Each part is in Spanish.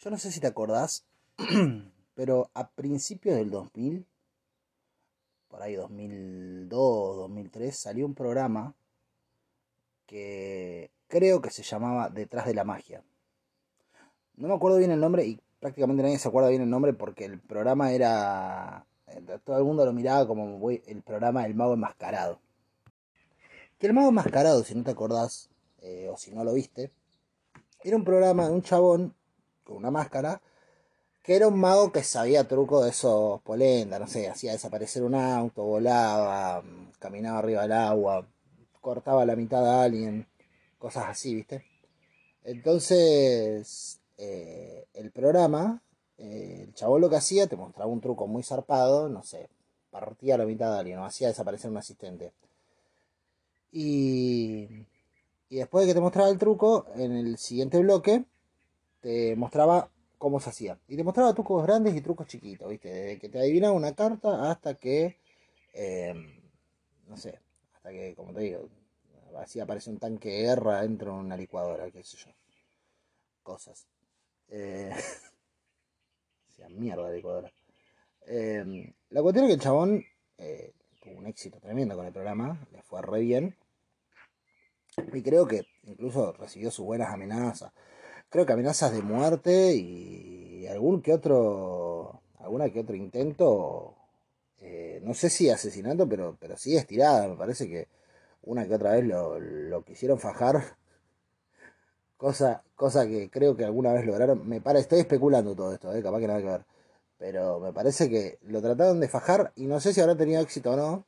Yo no sé si te acordás, pero a principios del 2000, por ahí 2002, 2003, salió un programa que creo que se llamaba Detrás de la Magia. No me acuerdo bien el nombre y prácticamente nadie se acuerda bien el nombre porque el programa era... Todo el mundo lo miraba como el programa El Mago Enmascarado. Que el Mago Enmascarado, si no te acordás, eh, o si no lo viste, era un programa de un chabón una máscara que era un mago que sabía truco de esos polenta, no sé, hacía desaparecer un auto, volaba, caminaba arriba del agua, cortaba la mitad de alguien, cosas así, ¿viste? Entonces, eh, el programa, eh, el chabón lo que hacía, te mostraba un truco muy zarpado, no sé, partía la mitad de alguien, o hacía desaparecer un asistente. Y y después de que te mostraba el truco, en el siguiente bloque te mostraba cómo se hacía. Y te mostraba trucos grandes y trucos chiquitos, ¿viste? Desde que te adivinaba una carta hasta que, eh, no sé, hasta que, como te digo, así aparece un tanque de guerra dentro de una licuadora, qué sé yo. Cosas. Eh, sea mierda de licuadora. Eh, la cuestión es que el chabón eh, tuvo un éxito tremendo con el programa, le fue re bien. Y creo que incluso recibió sus buenas amenazas. Creo que amenazas de muerte y algún que otro, alguna que otro intento, eh, no sé si asesinato, pero, pero sí estirada. Me parece que una que otra vez lo, lo quisieron fajar. Cosa, cosa que creo que alguna vez lograron. Me parece, estoy especulando todo esto, eh, capaz que nada que ver. Pero me parece que lo trataron de fajar y no sé si habrá tenido éxito o no.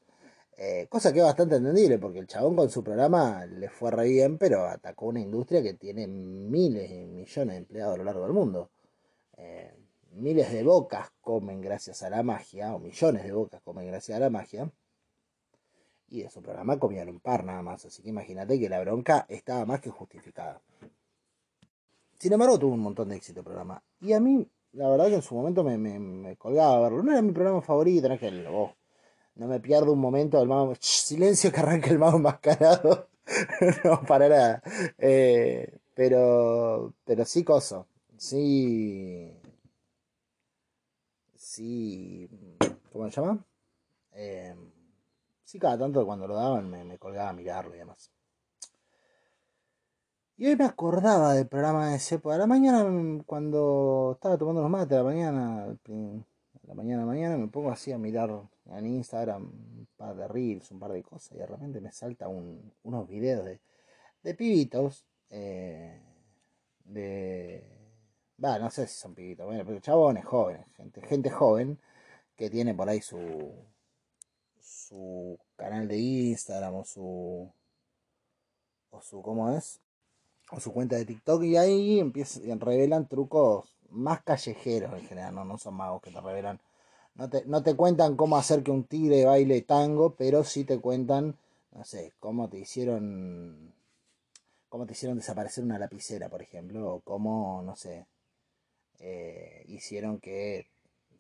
Eh, cosa que es bastante entendible, porque el chabón con su programa le fue re bien, pero atacó una industria que tiene miles y millones de empleados a lo largo del mundo. Eh, miles de bocas comen gracias a la magia, o millones de bocas comen gracias a la magia. Y de su programa comían un par nada más, así que imagínate que la bronca estaba más que justificada. Sin embargo, tuvo un montón de éxito el programa. Y a mí, la verdad que en su momento me, me, colgaba verlo. No era mi programa favorito, no es que lo, no me pierdo un momento del mago. silencio que arranca el mago enmascarado. no, para nada. Eh, pero, pero sí, coso. Sí. Sí. ¿Cómo se llama? Eh, sí, cada tanto cuando lo daban me, me, colgaba a mirarlo y demás. Y hoy me acordaba del programa ese. Por la mañana, cuando estaba tomando los mates, a la mañana, la mañana, mañana, me pongo así a mirar en Instagram un par de reels, un par de cosas, y de repente me salta un, unos videos de, pibitos, eh, de... Va, no sé si son pibitos, bueno, pero chabones jóvenes, gente, gente joven que tiene por ahí su, su canal de Instagram o su, o su, ¿cómo es? O su cuenta de TikTok y ahí empiezan, revelan trucos más callejeros en general, no, no son magos que te revelan no te, no te cuentan cómo hacer que un tigre baile tango, pero sí te cuentan, no sé, cómo te hicieron, cómo te hicieron desaparecer una lapicera, por ejemplo, o cómo, no sé, eh, hicieron que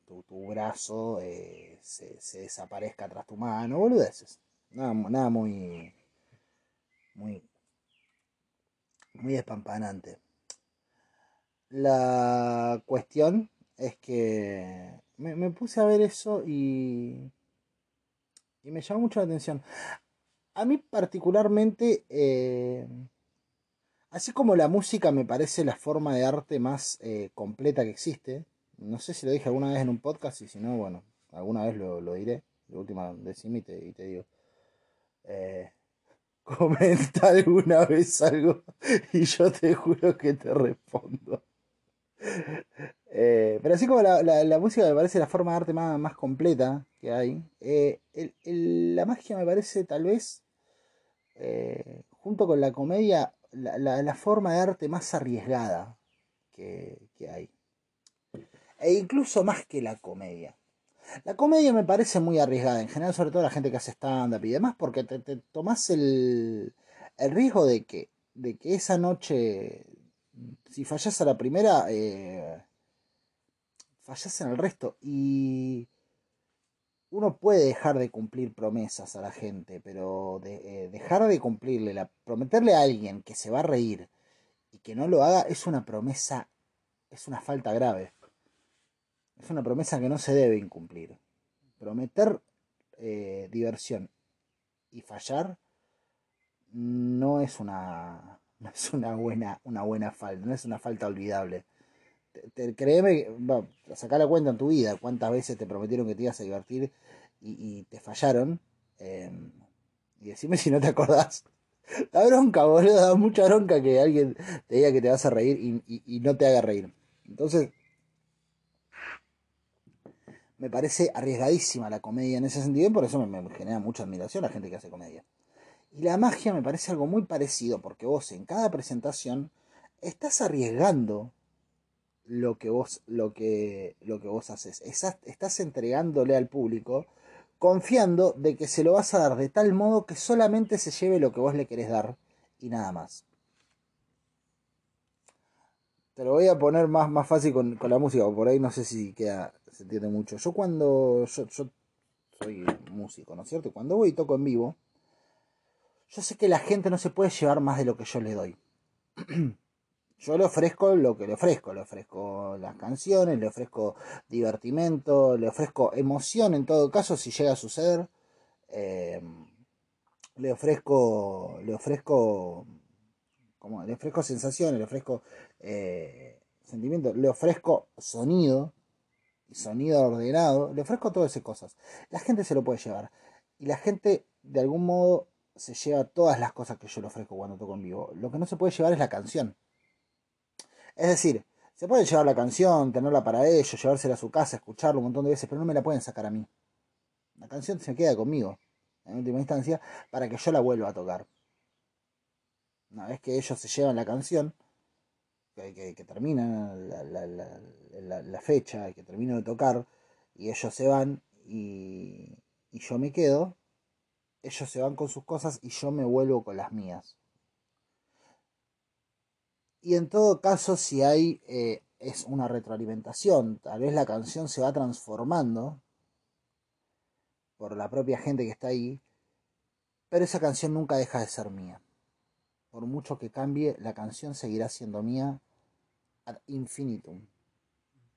tu, tu brazo eh, se, se, desaparezca tras tu mano, boludeces. Nada, nada muy, muy, muy espampanante. La cuestión es que me, puse a ver eso y, y me llamó mucho la atención. A mí particularmente, eh, así como la música me parece la forma de arte más eh, completa que existe, no sé si lo dije alguna vez en un podcast y si no, bueno, alguna vez lo, diré. De última, decime y te, y te digo. Eh, comenta alguna vez algo y yo te juro que te respondo. Eh, pero así como la, la, música me parece la forma de arte más, más completa que hay, eh, la magia me parece tal vez, eh, junto con la comedia, la, la, forma de arte más arriesgada que, que, hay. E incluso más que la comedia. La comedia me parece muy arriesgada, en general, sobre todo la gente que hace stand-up y demás, porque te, te tomás el, el riesgo de que, de que esa noche si fallas a la primera, eh, fallas en el resto. Y uno puede dejar de cumplir promesas a la gente, pero eh, dejar de cumplirle, la, prometerle a alguien que se va a reír y que no lo haga es una promesa es una falta grave. Es una promesa que no se debe incumplir. Prometer eh, diversión y fallar no es una no es una buena una buena falta no es una falta olvidable. Créeme va, sacar la cuenta en tu vida cuántas veces te prometieron que te ibas a divertir y, te fallaron em, y decime si no te acordás. Da bronca boludo da mucha bronca que alguien te diga que te vas a reír y, no te haga reír. Entonces me parece arriesgadísima la comedia en ese sentido por eso me, genera mucha admiración la gente que hace comedia. Y la magia me parece algo muy parecido porque vos en cada presentación estás arriesgando lo que vos, lo que, lo que vos haces. Estás, entregándole al público confiando de que se lo vas a dar de tal modo que solamente se lleve lo que vos le querés dar y nada más. Te lo voy a poner más, más fácil con, con la música, por ahí no sé si queda, se entiende mucho. Yo cuando, yo, yo soy músico, ¿no es cierto? Cuando voy y toco en vivo, yo sé que la gente no se puede llevar más de lo que yo le doy. yo le ofrezco lo que le ofrezco, le ofrezco las canciones, le ofrezco divertimento, le ofrezco emoción en todo caso si llega a suceder. Em, le ofrezco, le ofrezco, como, le ofrezco sensaciones, le ofrezco eh, sentimiento, le ofrezco sonido, sonido ordenado, le ofrezco todas esas cosas. La gente se lo puede llevar. Y la gente, de algún modo, se lleva todas las cosas que yo le ofrezco cuando toco en vivo. Lo que no se puede llevar es la canción. Es decir, se puede llevar la canción, tenerla para ellos, llevársela a su casa, escucharla un montón de veces, pero no me la pueden sacar a mí. La canción se queda conmigo, en última instancia, para que yo la vuelva a tocar. Una vez que ellos se llevan la canción, que, que, termina la, fecha, que termino de tocar, y ellos se van y, y yo me quedo, ellos se van con sus cosas y yo me vuelvo con las mías. Y en todo caso, si hay, eh, es una retroalimentación, tal vez la canción se va transformando por la propia gente que está ahí, pero esa canción nunca deja de ser mía por mucho que cambie, la canción seguirá siendo mía ad infinitum.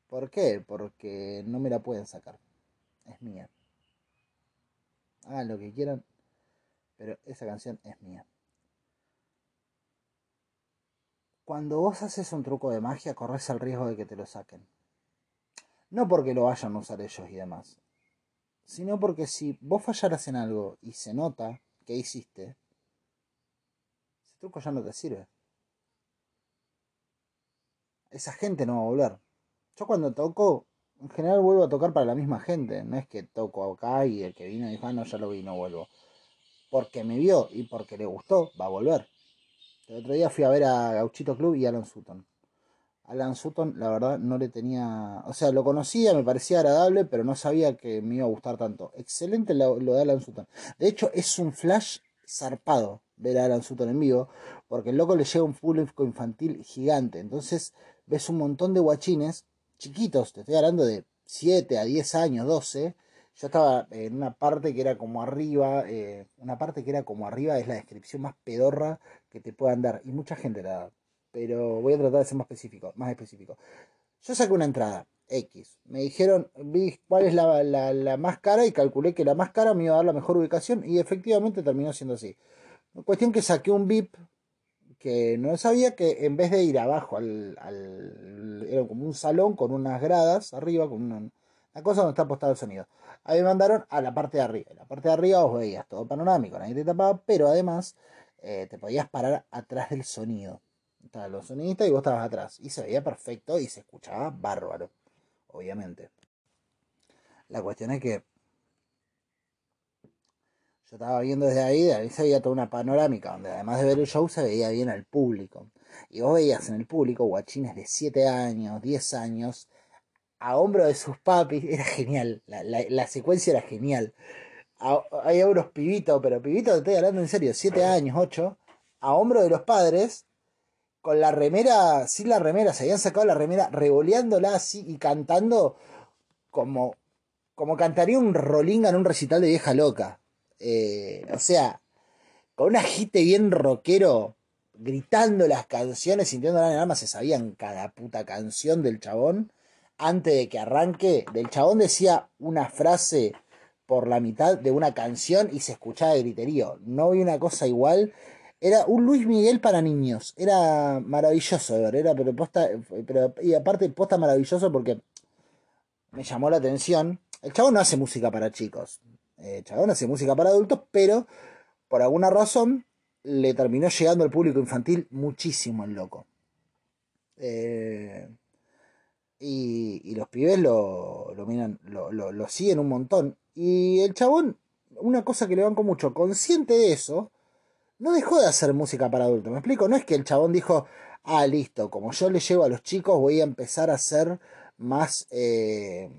¿Por qué? Porque no me la pueden sacar. Es mía. Hagan lo que quieran, pero esa canción es mía. Cuando vos haces un truco de magia, corres el riesgo de que te lo saquen. No porque lo vayan a usar ellos y demás, sino porque si vos fallaras en algo y se nota que hiciste, truco ya no te sirve. Esa gente no va a volver. Yo cuando toco, en general vuelvo a tocar para la misma gente. No es que toco acá y el que vino dijo, ah, no, ya lo vi, no vuelvo. Porque me vio y porque le gustó, va a volver. El otro día fui a ver a Gauchito Club y Alan Sutton. Alan Sutton, la verdad, no le tenía. O sea, lo conocía, me parecía agradable, pero no sabía que me iba a gustar tanto. Excelente lo, de Alan Sutton. De hecho, es un flash zarpado ver a Alan Sutton en vivo, porque el loco le llega un público infantil gigante. Entonces ves un montón de guachines chiquitos, te estoy hablando de 7 a 10 años, 12. Yo estaba en una parte que era como arriba, eh, una parte que era como arriba es la descripción más pedorra que te puedan dar, y mucha gente la da. Pero voy a tratar de ser más específico, más específico. Yo saqué una entrada, X. Me dijeron, vi cuál es la, la, la, más cara y calculé que la más cara me iba a dar la mejor ubicación y efectivamente terminó siendo así. Cuestión que saqué un VIP que no sabía que en vez de ir abajo al, al era como un salón con unas gradas arriba, con una, cosa donde está apostado el sonido. Ahí me mandaron a la parte de arriba. En la parte de arriba vos veías todo panorámico, nadie te tapaba, pero además eh, te podías parar atrás del sonido. Estaban los sonidistas y vos estabas atrás. Y se veía perfecto y se escuchaba bárbaro, obviamente. La cuestión es que yo estaba viendo desde ahí, de ahí se veía toda una panorámica, donde además de ver el show se veía bien al público. Y vos veías en el público guachines de 7 años, 10 años, a hombro de sus papis, era genial, la, secuencia era genial. hay unos pibitos, pero pibitos, te estoy hablando en serio, 7 años, 8, a hombro de los padres, con la remera, sin la remera, se habían sacado la remera, revoleándola así y cantando como, como cantaría un rolinga en un recital de vieja loca. Eh, o sea, con un agite bien rockero, gritando las canciones, sintiendo en el alma, se sabían cada puta canción del chabón. Antes de que arranque, del chabón decía una frase por la mitad de una canción y se escuchaba el griterío. No vi una cosa igual. Era un Luis Miguel para niños. Era maravilloso de ver. Era, pero posta, pero, y aparte, posta maravilloso porque me llamó la atención. El chabón no hace música para chicos. El chabón hace música para adultos, pero por alguna razón le terminó llegando al público infantil muchísimo el loco. Eh, y, los pibes lo, lo miran, lo, lo, siguen un montón. Y el chabón, una cosa que le banco mucho, consciente de eso, no dejó de hacer música para adultos. ¿Me explico? No es que el chabón dijo, ah, listo, como yo le llevo a los chicos, voy a empezar a hacer más, eh,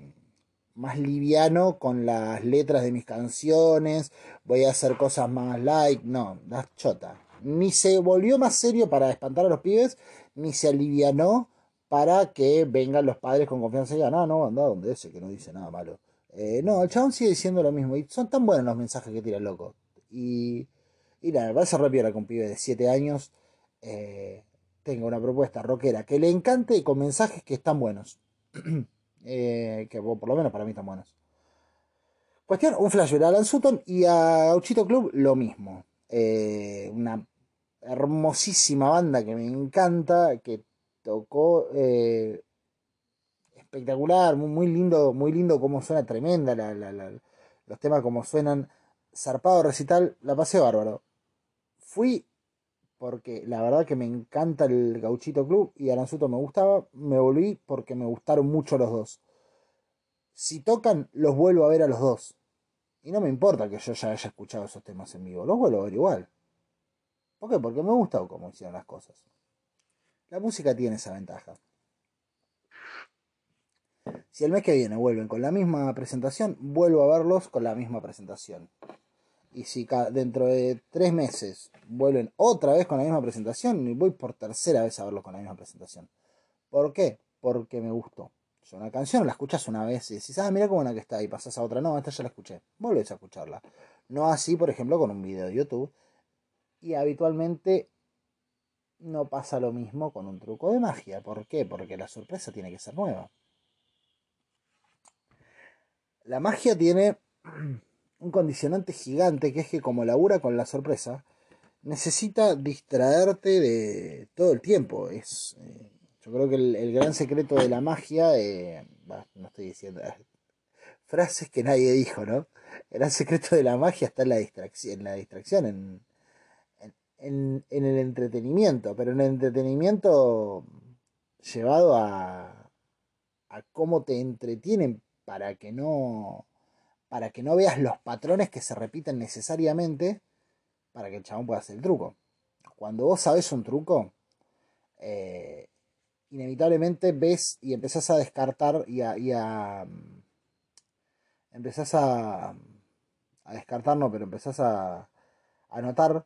más liviano con las letras de mis canciones, voy a hacer cosas más like. No, das chota. Ni se volvió más serio para espantar a los pibes, ni se alivianó para que vengan los padres con confianza y digan, ah, no, anda donde ese que no dice nada malo. Eh, no, el chabón sigue diciendo lo mismo. Y son tan buenos los mensajes que tira el loco. Y, y nada, me parece re que un pibe de 7 años eh, tenga una propuesta rockera que le encante y con mensajes que están buenos. Eh, que por lo menos para mí están buenos. Cuestión, un flash a Alan Sutton y a Gauchito Club lo mismo. una hermosísima banda que me encanta, que tocó eh, espectacular, muy, lindo, muy lindo como suena, tremenda los temas como suenan, zarpado recital, la pasé bárbaro. Fui porque la verdad que me encanta el Gauchito Club y Aranzuto me gustaba, me volví porque me gustaron mucho los dos. Si tocan, los vuelvo a ver a los dos. Y no me importa que yo ya haya escuchado esos temas en vivo, los vuelvo a ver igual. ¿Por qué? Porque me gusta cómo hicieron las cosas. La música tiene esa ventaja. Si el mes que viene vuelven con la misma presentación, vuelvo a verlos con la misma presentación. Y si dentro de tres meses vuelven otra vez con la misma presentación, voy por tercera vez a verlos con la misma presentación. ¿Por qué? Porque me gustó. Yo una canción la escuchas una vez y decís, ah, mira cómo buena que está, y pasas a otra, no, esta ya la escuché. Volvés a escucharla. No así, por ejemplo, con un video de YouTube. Y habitualmente no pasa lo mismo con un truco de magia. ¿Por qué? Porque la sorpresa tiene que ser nueva. La magia tiene un condicionante gigante que es que como labura con la sorpresa, necesita distraerte de todo el tiempo. Es, eh, yo creo que el, gran secreto de la magia, eh, no estoy diciendo frases que nadie dijo, ¿no? El gran secreto de la magia está en la distracción, en la distracción, en, en, el entretenimiento, pero en el entretenimiento llevado a, a cómo te entretienen para que no para que no veas los patrones que se repiten necesariamente para que el chabón pueda hacer el truco. Cuando vos sabes un truco, eh, inevitablemente ves y empezás a descartar y a, y a empezás a, a descartar, no, pero empezás a, a notar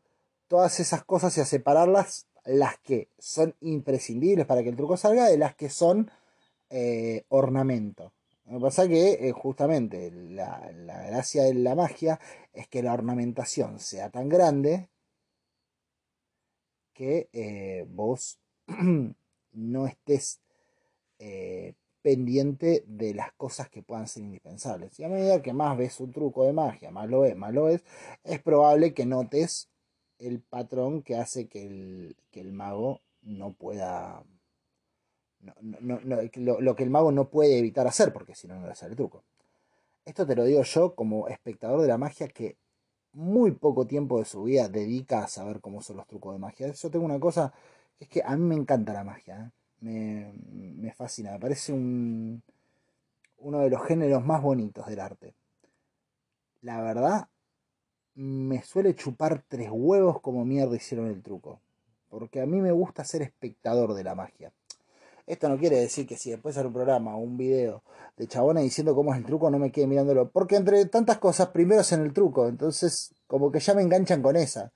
todas esas cosas y a separarlas, las que son imprescindibles para que el truco salga de las que son eh, ornamento. Lo que pasa que eh, justamente la, gracia de la magia es que la ornamentación sea tan grande que eh, vos no estés pendiente de las cosas que puedan ser indispensables. Y a medida que más ves un truco de magia, más lo ves, más lo ves, es probable que notes el patrón que hace que el, que el mago no pueda... No, lo, que el mago no puede evitar hacer, porque si no, no le sale el truco. Esto te lo digo yo como espectador de la magia que muy poco tiempo de su vida dedica a saber cómo son los trucos de magia. Yo tengo una cosa, es que a mí me encanta la magia, ¿eh? me, me, fascina, me parece un, uno de los géneros más bonitos del arte. La verdad, me suele chupar tres huevos como mierda hicieron el truco. Porque a mí me gusta ser espectador de la magia. Esto no quiere decir que si después hacer un programa o un video de chabona diciendo cómo es el truco no me quede mirándolo. Porque entre tantas cosas, primero es en el truco. Entonces, como que ya me enganchan con esa.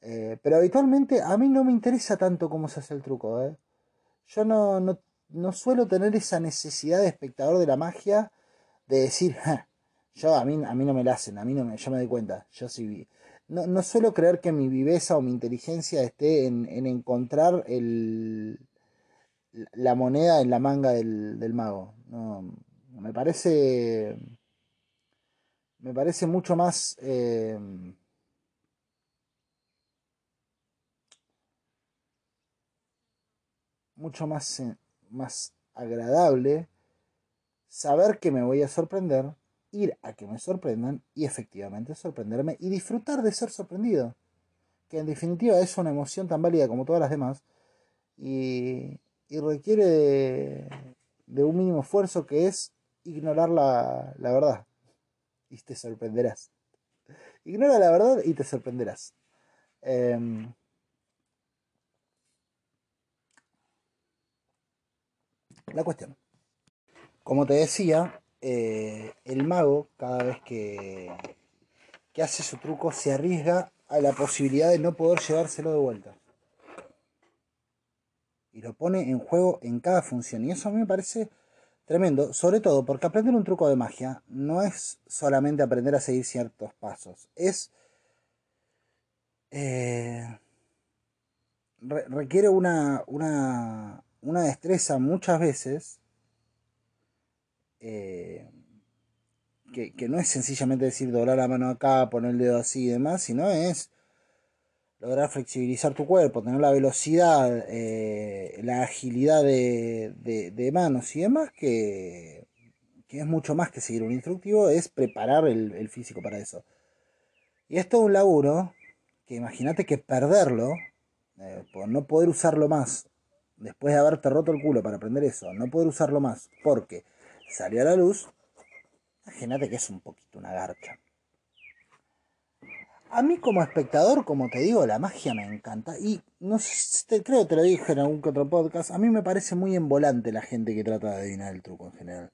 Eh, pero habitualmente a mí no me interesa tanto cómo se hace el truco. ¿eh? Yo no, no, no, suelo tener esa necesidad de espectador de la magia de decir, yo a mí, a mí no me la hacen, a mí no me, yo me doy cuenta. Yo si no, no, suelo creer que mi viveza o mi inteligencia esté en, en encontrar el, la moneda en la manga del, del mago. No, me parece. Me parece mucho más. Eh, mucho más, eh, más agradable saber que me voy a sorprender, ir a que me sorprendan y efectivamente sorprenderme y disfrutar de ser sorprendido. Que en definitiva es una emoción tan válida como todas las demás y, y requiere de, un mínimo esfuerzo que es ignorar la, la verdad y te sorprenderás. Ignora la verdad y te sorprenderás. Em, la cuestión. Como te decía, eh, el mago cada vez que, que hace su truco se arriesga a la posibilidad de no poder llevárselo de vuelta. Y lo pone en juego en cada función. Y eso a mí me parece tremendo, sobre todo porque aprender un truco de magia no es solamente aprender a seguir ciertos pasos, es... Eh, requiere una, una, una destreza muchas veces eh, que, no es sencillamente decir doblar la mano acá, poner el dedo así y demás, sino es lograr flexibilizar tu cuerpo, tener la velocidad, eh, la agilidad de, manos y demás, que, es mucho más que seguir un instructivo, es preparar el, físico para eso. Y es todo un laburo que imagínate que perderlo, eh, por no poder usarlo más, después de haberte roto el culo para aprender eso, no poder usarlo más, porque salió a la luz, imagínate que es un poquito una garcha. A mí como espectador, como te digo, la magia me encanta. Y no sé, creo que te lo dije en algún que otro podcast, a mí me parece muy embolante la gente que trata de adivinar el truco en general.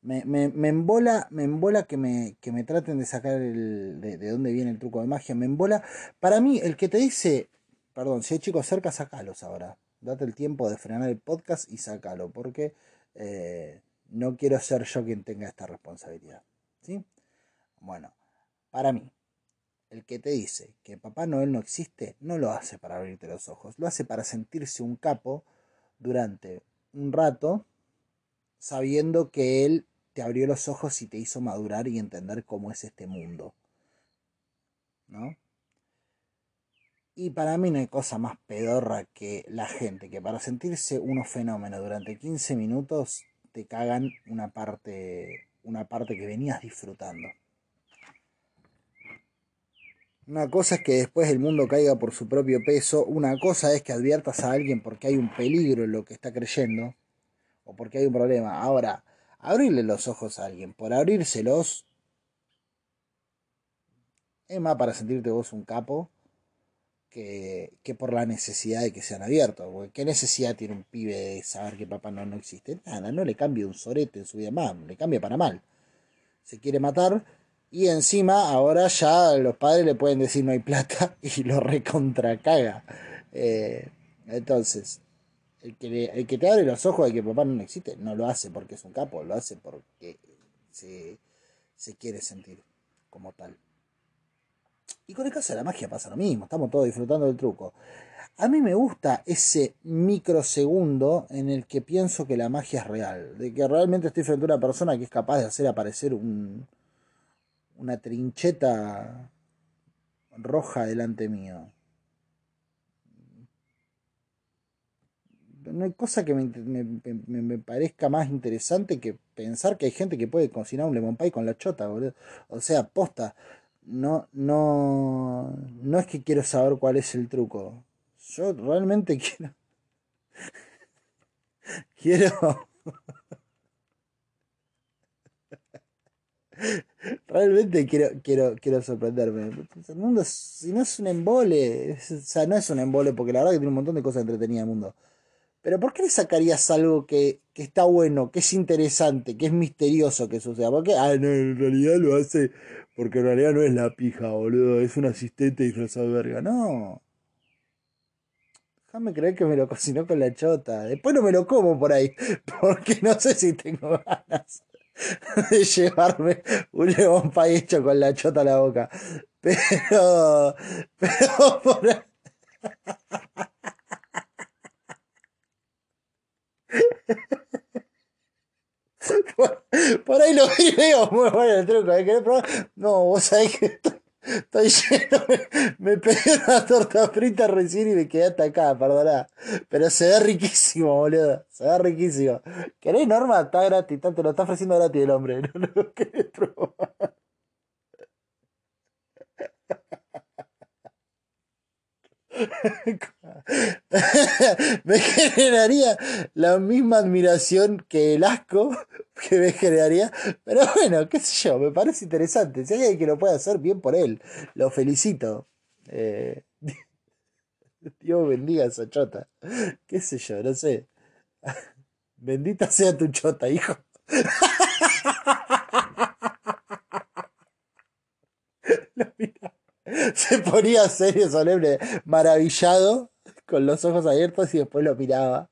Me, me, me embola, me embola que me, que me traten de sacar el, de, de, dónde viene el truco de magia. Me embola. Para mí, el que te dice, perdón, si hay chicos cerca, sacalos ahora. Date el tiempo de frenar el podcast y sácalo. Porque eh, no quiero ser yo quien tenga esta responsabilidad. ¿Sí? Bueno, para mí, el que te dice que Papá Noel no existe, no lo hace para abrirte los ojos, lo hace para sentirse un capo durante un rato, sabiendo que él te abrió los ojos y te hizo madurar y entender cómo es este mundo. ¿No? Y para mí no hay cosa más pedorra que la gente que para sentirse unos fenómenos durante 15 minutos te cagan una parte, una parte que venías disfrutando. Una cosa es que después el mundo caiga por su propio peso, una cosa es que adviertas a alguien porque hay un peligro en lo que está creyendo o porque hay un problema. Ahora, abrirle los ojos a alguien por abrírselos es más para sentirte vos un capo que, por la necesidad de que sean abiertos. ¿Qué necesidad tiene un pibe de saber que papá no, no existe? Nada, no le cambia un sorete en su vida más, le cambia para mal. Se quiere matar y encima ahora ya los padres le pueden decir no hay plata y lo recontracaga. Eh, entonces, el que, el que te abre los ojos de que papá no existe, no lo hace porque es un capo, lo hace porque se, se quiere sentir como tal. Y con el caso de la magia pasa lo mismo, estamos todos disfrutando del truco. A mí me gusta ese microsegundo en el que pienso que la magia es real, de que realmente estoy frente a una persona que es capaz de hacer aparecer un, una trincheta roja delante mío. No hay cosa que me, me, parezca más interesante que pensar que hay gente que puede cocinar un lemon pie con la chota, boludo. O sea, posta no, no, no es que quiero saber cuál es el truco. Yo realmente quiero, quiero, realmente quiero, quiero, quiero sorprenderme. El mundo, si no es un embole, o sea, no es un embole porque la verdad que tiene un montón de cosas entretenidas el mundo. Pero ¿por qué le sacarías algo que, que, está bueno, que es interesante, que es misterioso que suceda? Porque, ah, no, en realidad lo hace porque en realidad no es la pija, boludo. Es un asistente disfrazado de verga. No. Déjame creer que me lo cocinó con la chota. Después no me lo como por ahí. Porque no sé si tengo ganas. de llevarme un pie hecho con la chota a la boca. Pero, pero por, por, ahí lo veo muy bueno el truco. ¿eh? ¿Querés probar? No, vos sabés que estoy, lleno. Me, me, pedí una torta frita recién y me quedé hasta acá, perdoná. Pero se ve riquísimo, boludo. Se ve riquísimo. ¿Querés, Norma? Está gratis, te lo está ofreciendo gratis el hombre. No lo querés probar. me generaría la misma admiración que el asco que me generaría. Pero bueno, qué sé yo, me parece interesante. Si hay alguien que lo puede hacer, bien por él. Lo felicito. Eh, Dios bendiga a esa chota. Qué sé yo, no sé. Bendita sea tu chota, hijo. se ponía serio, solemne, maravillado, con los ojos abiertos y después lo miraba.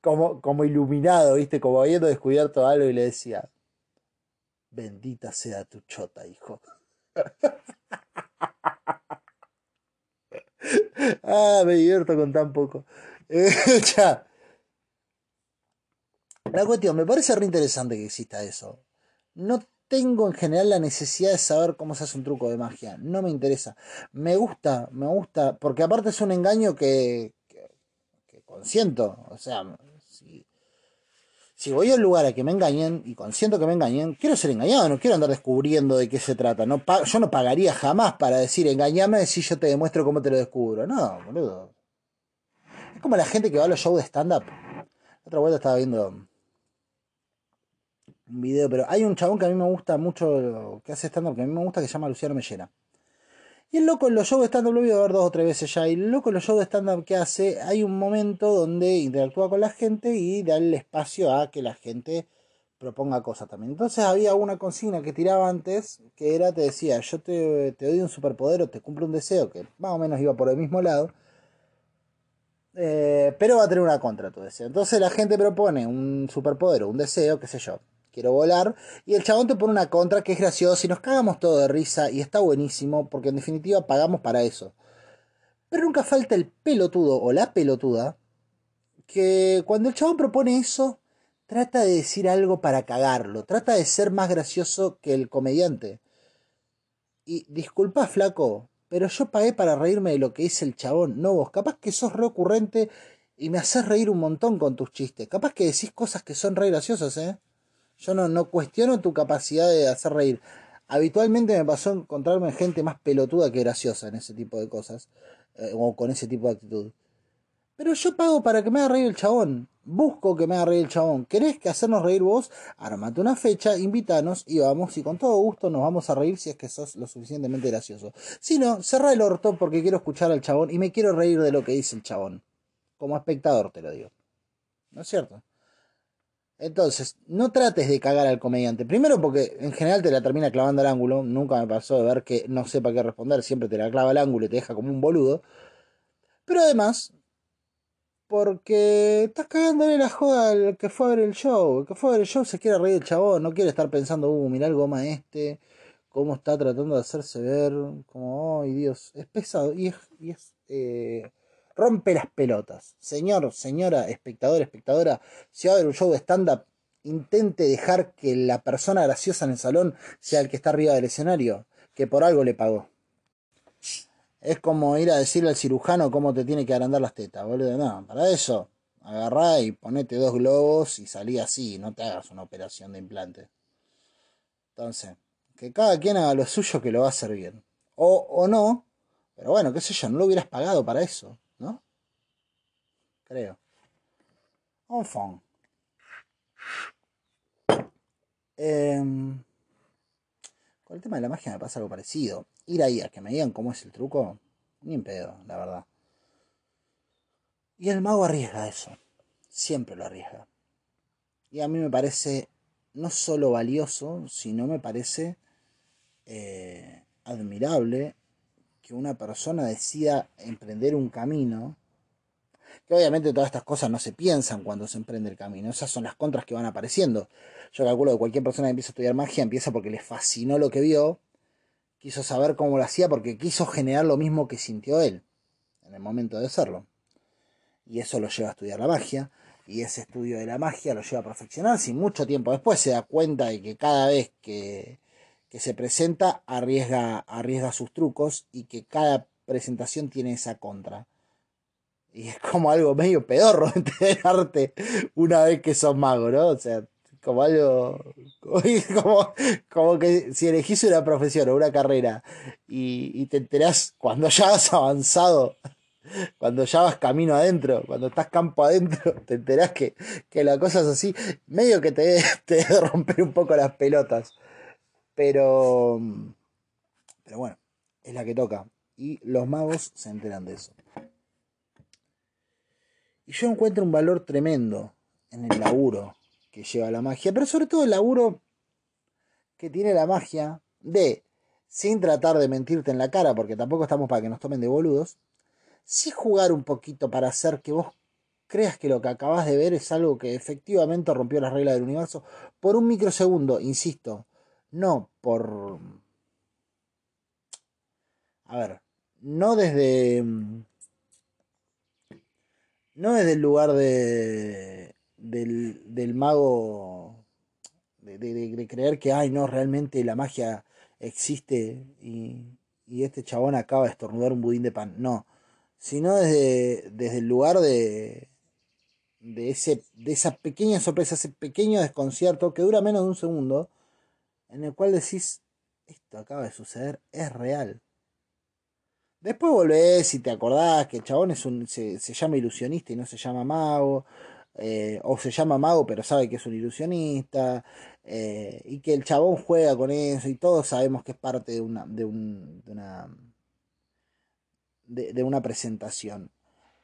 Como, como iluminado, ¿viste? Como habiendo descubierto algo y le decía, bendita sea tu chota, hijo. ah, me divierto con tan poco. La cuestión, me parece re interesante que exista eso. No tengo en general la necesidad de saber cómo se hace un truco de magia. No me interesa. Me gusta, me gusta, porque aparte es un engaño que, que, consiento. O sea, si, si, voy a un lugar a que me engañen y consiento que me engañen, quiero ser engañado, no quiero andar descubriendo de qué se trata. No, yo no pagaría jamás para decir engañame si yo te demuestro cómo te lo descubro. No, boludo. Es como la gente que va a los shows de stand-up. Otra vuelta estaba viendo video, pero hay un chabón que a mí me gusta mucho, que hace stand-up, que a mí me gusta, que se llama Luciano Mellera. Y el loco en los shows de stand-up lo he ver dos o tres veces ya. Y el loco en los shows de stand-up que hace, hay un momento donde interactúa con la gente y da el espacio a que la gente proponga cosas también. Entonces había una consigna que tiraba antes, que era, te decía, yo te, te doy un superpoder o te cumplo un deseo, que más o menos iba por el mismo lado. Eh, pero va a tener una contra tu deseo. Entonces la gente propone un superpoder o un deseo, qué sé yo quiero volar. Y el chabón te pone una contra que es gracioso y nos cagamos todo de risa y está buenísimo porque en definitiva pagamos para eso. Pero nunca falta el pelotudo o la pelotuda que cuando el chabón propone eso trata de decir algo para cagarlo, trata de ser más gracioso que el comediante. Y disculpa flaco, pero yo pagué para reírme de lo que dice el chabón, no vos, capaz que sos recurrente y me haces reír un montón con tus chistes, capaz que decís cosas que son re graciosas, ¿eh? Yo no, no cuestiono tu capacidad de hacer reír. Habitualmente me pasó encontrarme gente más pelotuda que graciosa en ese tipo de cosas. Eh, o con ese tipo de actitud. Pero yo pago para que me haga reír el chabón. Busco que me haga reír el chabón. ¿Querés que hacernos reír vos? Armate una fecha, invítanos y vamos. Y con todo gusto nos vamos a reír si es que sos lo suficientemente gracioso. Si no, cerra el orto porque quiero escuchar al chabón y me quiero reír de lo que dice el chabón. Como espectador te lo digo. ¿No es cierto? Entonces, no trates de cagar al comediante. Primero porque en general te la termina clavando al ángulo. Nunca me pasó de ver que no sepa qué responder. Siempre te la clava al ángulo y te deja como un boludo. Pero además, porque estás cagándole la joda al que fue a ver el show. El que fue a ver el show se quiere reír el chabón. No quiere estar pensando, uh, mira el goma este. Cómo está tratando de hacerse ver. Como, ay Dios. Es pesado. Y es, y es eh, rompe las pelotas. Señor, señora, espectador, espectadora, si va a haber un show de stand-up, intente dejar que la persona graciosa en el salón sea el que está arriba del escenario, que por algo le pagó. Es como ir a decirle al cirujano cómo te tiene que agrandar las tetas, boludo. No, para eso, agarrá y ponete dos globos y salí así, no te hagas una operación de implante. Entonces, que cada quien haga lo suyo que lo va a hacer bien. O, o no, pero bueno, qué sé yo, no lo hubieras pagado para eso. Creo. Enfant. Em, con el tema de la magia me pasa algo parecido. Ir ahí a que me digan cómo es el truco, ni en pedo, la verdad. Y el mago arriesga eso. Siempre lo arriesga. Y a mí me parece no solo valioso, sino me parece eh, admirable que una persona decida emprender un camino Que obviamente todas estas cosas no se piensan cuando se emprende el camino, esas son las contras que van apareciendo. Yo calculo que cualquier persona que empieza a estudiar magia empieza porque le fascinó lo que vio, quiso saber cómo lo hacía porque quiso generar lo mismo que sintió él en el momento de hacerlo. Y eso lo lleva a estudiar la magia, y ese estudio de la magia lo lleva a perfeccionar. Si mucho tiempo después se da cuenta de que cada vez que, que se presenta arriesga, arriesga sus trucos y que cada presentación tiene esa contra. Y es como algo medio pedorro enterarte una vez que sos mago, ¿no? O sea, como algo. Como, como que si elegís una profesión o una carrera y, y te enterás cuando ya has avanzado, cuando ya vas camino adentro, cuando estás campo adentro, te enterás que, que la cosa es así, medio que te, te debe romper un poco las pelotas. Pero. Pero bueno, es la que toca. Y los magos se enteran de eso. Y yo encuentro un valor tremendo en el laburo que lleva la magia, pero sobre todo el laburo que tiene la magia de, sin tratar de mentirte en la cara, porque tampoco estamos para que nos tomen de boludos, sí jugar un poquito para hacer que vos creas que lo que acabas de ver es algo que efectivamente rompió las reglas del universo por un microsegundo, insisto, no por... A ver, no desde... No desde el lugar de, del, del mago, de, de, creer que, ay, no, realmente la magia existe y, y este chabón acaba de estornudar un budín de pan. No, sino desde, desde el lugar de, de, ese, de esa pequeña sorpresa, ese pequeño desconcierto que dura menos de un segundo, en el cual decís, esto acaba de suceder, es real. Después volvés y te acordás que el chabón es un, se, se llama ilusionista y no se llama mago, eh, o se llama mago pero sabe que es un ilusionista, eh, y que el chabón juega con eso y todos sabemos que es parte de una, de un, de una, de, de una presentación.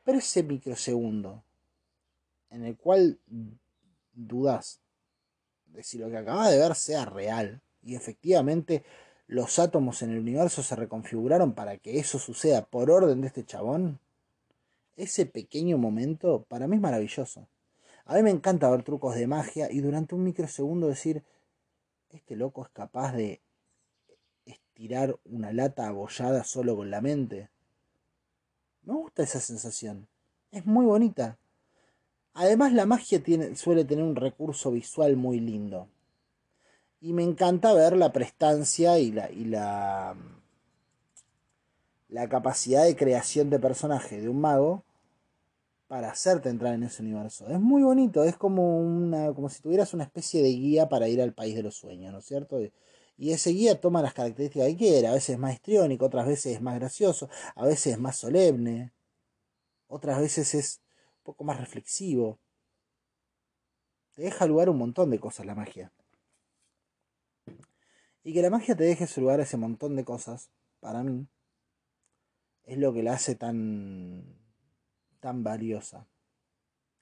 Pero ese microsegundo en el cual dudas de si lo que acabas de ver sea real y efectivamente los átomos en el universo se reconfiguraron para que eso suceda por orden de este chabón, ese pequeño momento para mí es maravilloso. A mí me encanta ver trucos de magia y durante un microsegundo decir, este loco es capaz de estirar una lata abollada solo con la mente. Me gusta esa sensación. Es muy bonita. Además la magia suele tener un recurso visual muy lindo. Y me encanta ver la prestancia y la, y la, la capacidad de creación de personaje de un mago para hacerte entrar en ese universo. Es muy bonito, es como una como si tuvieras una especie de guía para ir al país de los sueños, ¿no es cierto? Y ese guía toma las características que quiera, a veces es más histriónico, otras veces es más gracioso, a veces es más solemne, otras veces es un poco más reflexivo. Te deja lugar un montón de cosas la magia. Y que la magia te deje lugar a ese montón de cosas, para mí, es lo que la hace tan, tan valiosa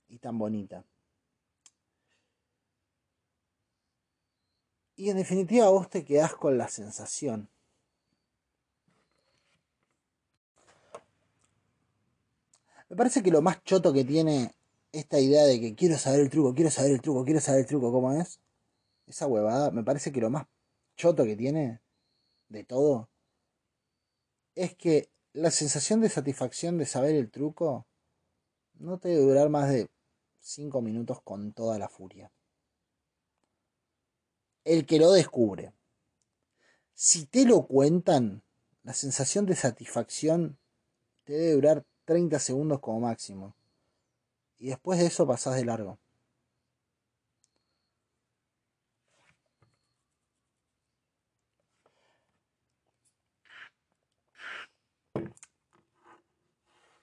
y tan bonita. Y en definitiva vos te quedás con la sensación. Me parece que lo más choto que tiene esta idea de que quiero saber el truco, quiero saber el truco, quiero saber el truco, ¿cómo es? Esa huevada, me parece que lo más choto que tiene de todo es que la sensación de satisfacción de saber el truco no te debe durar más de 5 minutos con toda la furia. El que lo descubre. Si te lo cuentan, la sensación de satisfacción te debe durar 30 segundos como máximo. Y después de eso pasás de largo.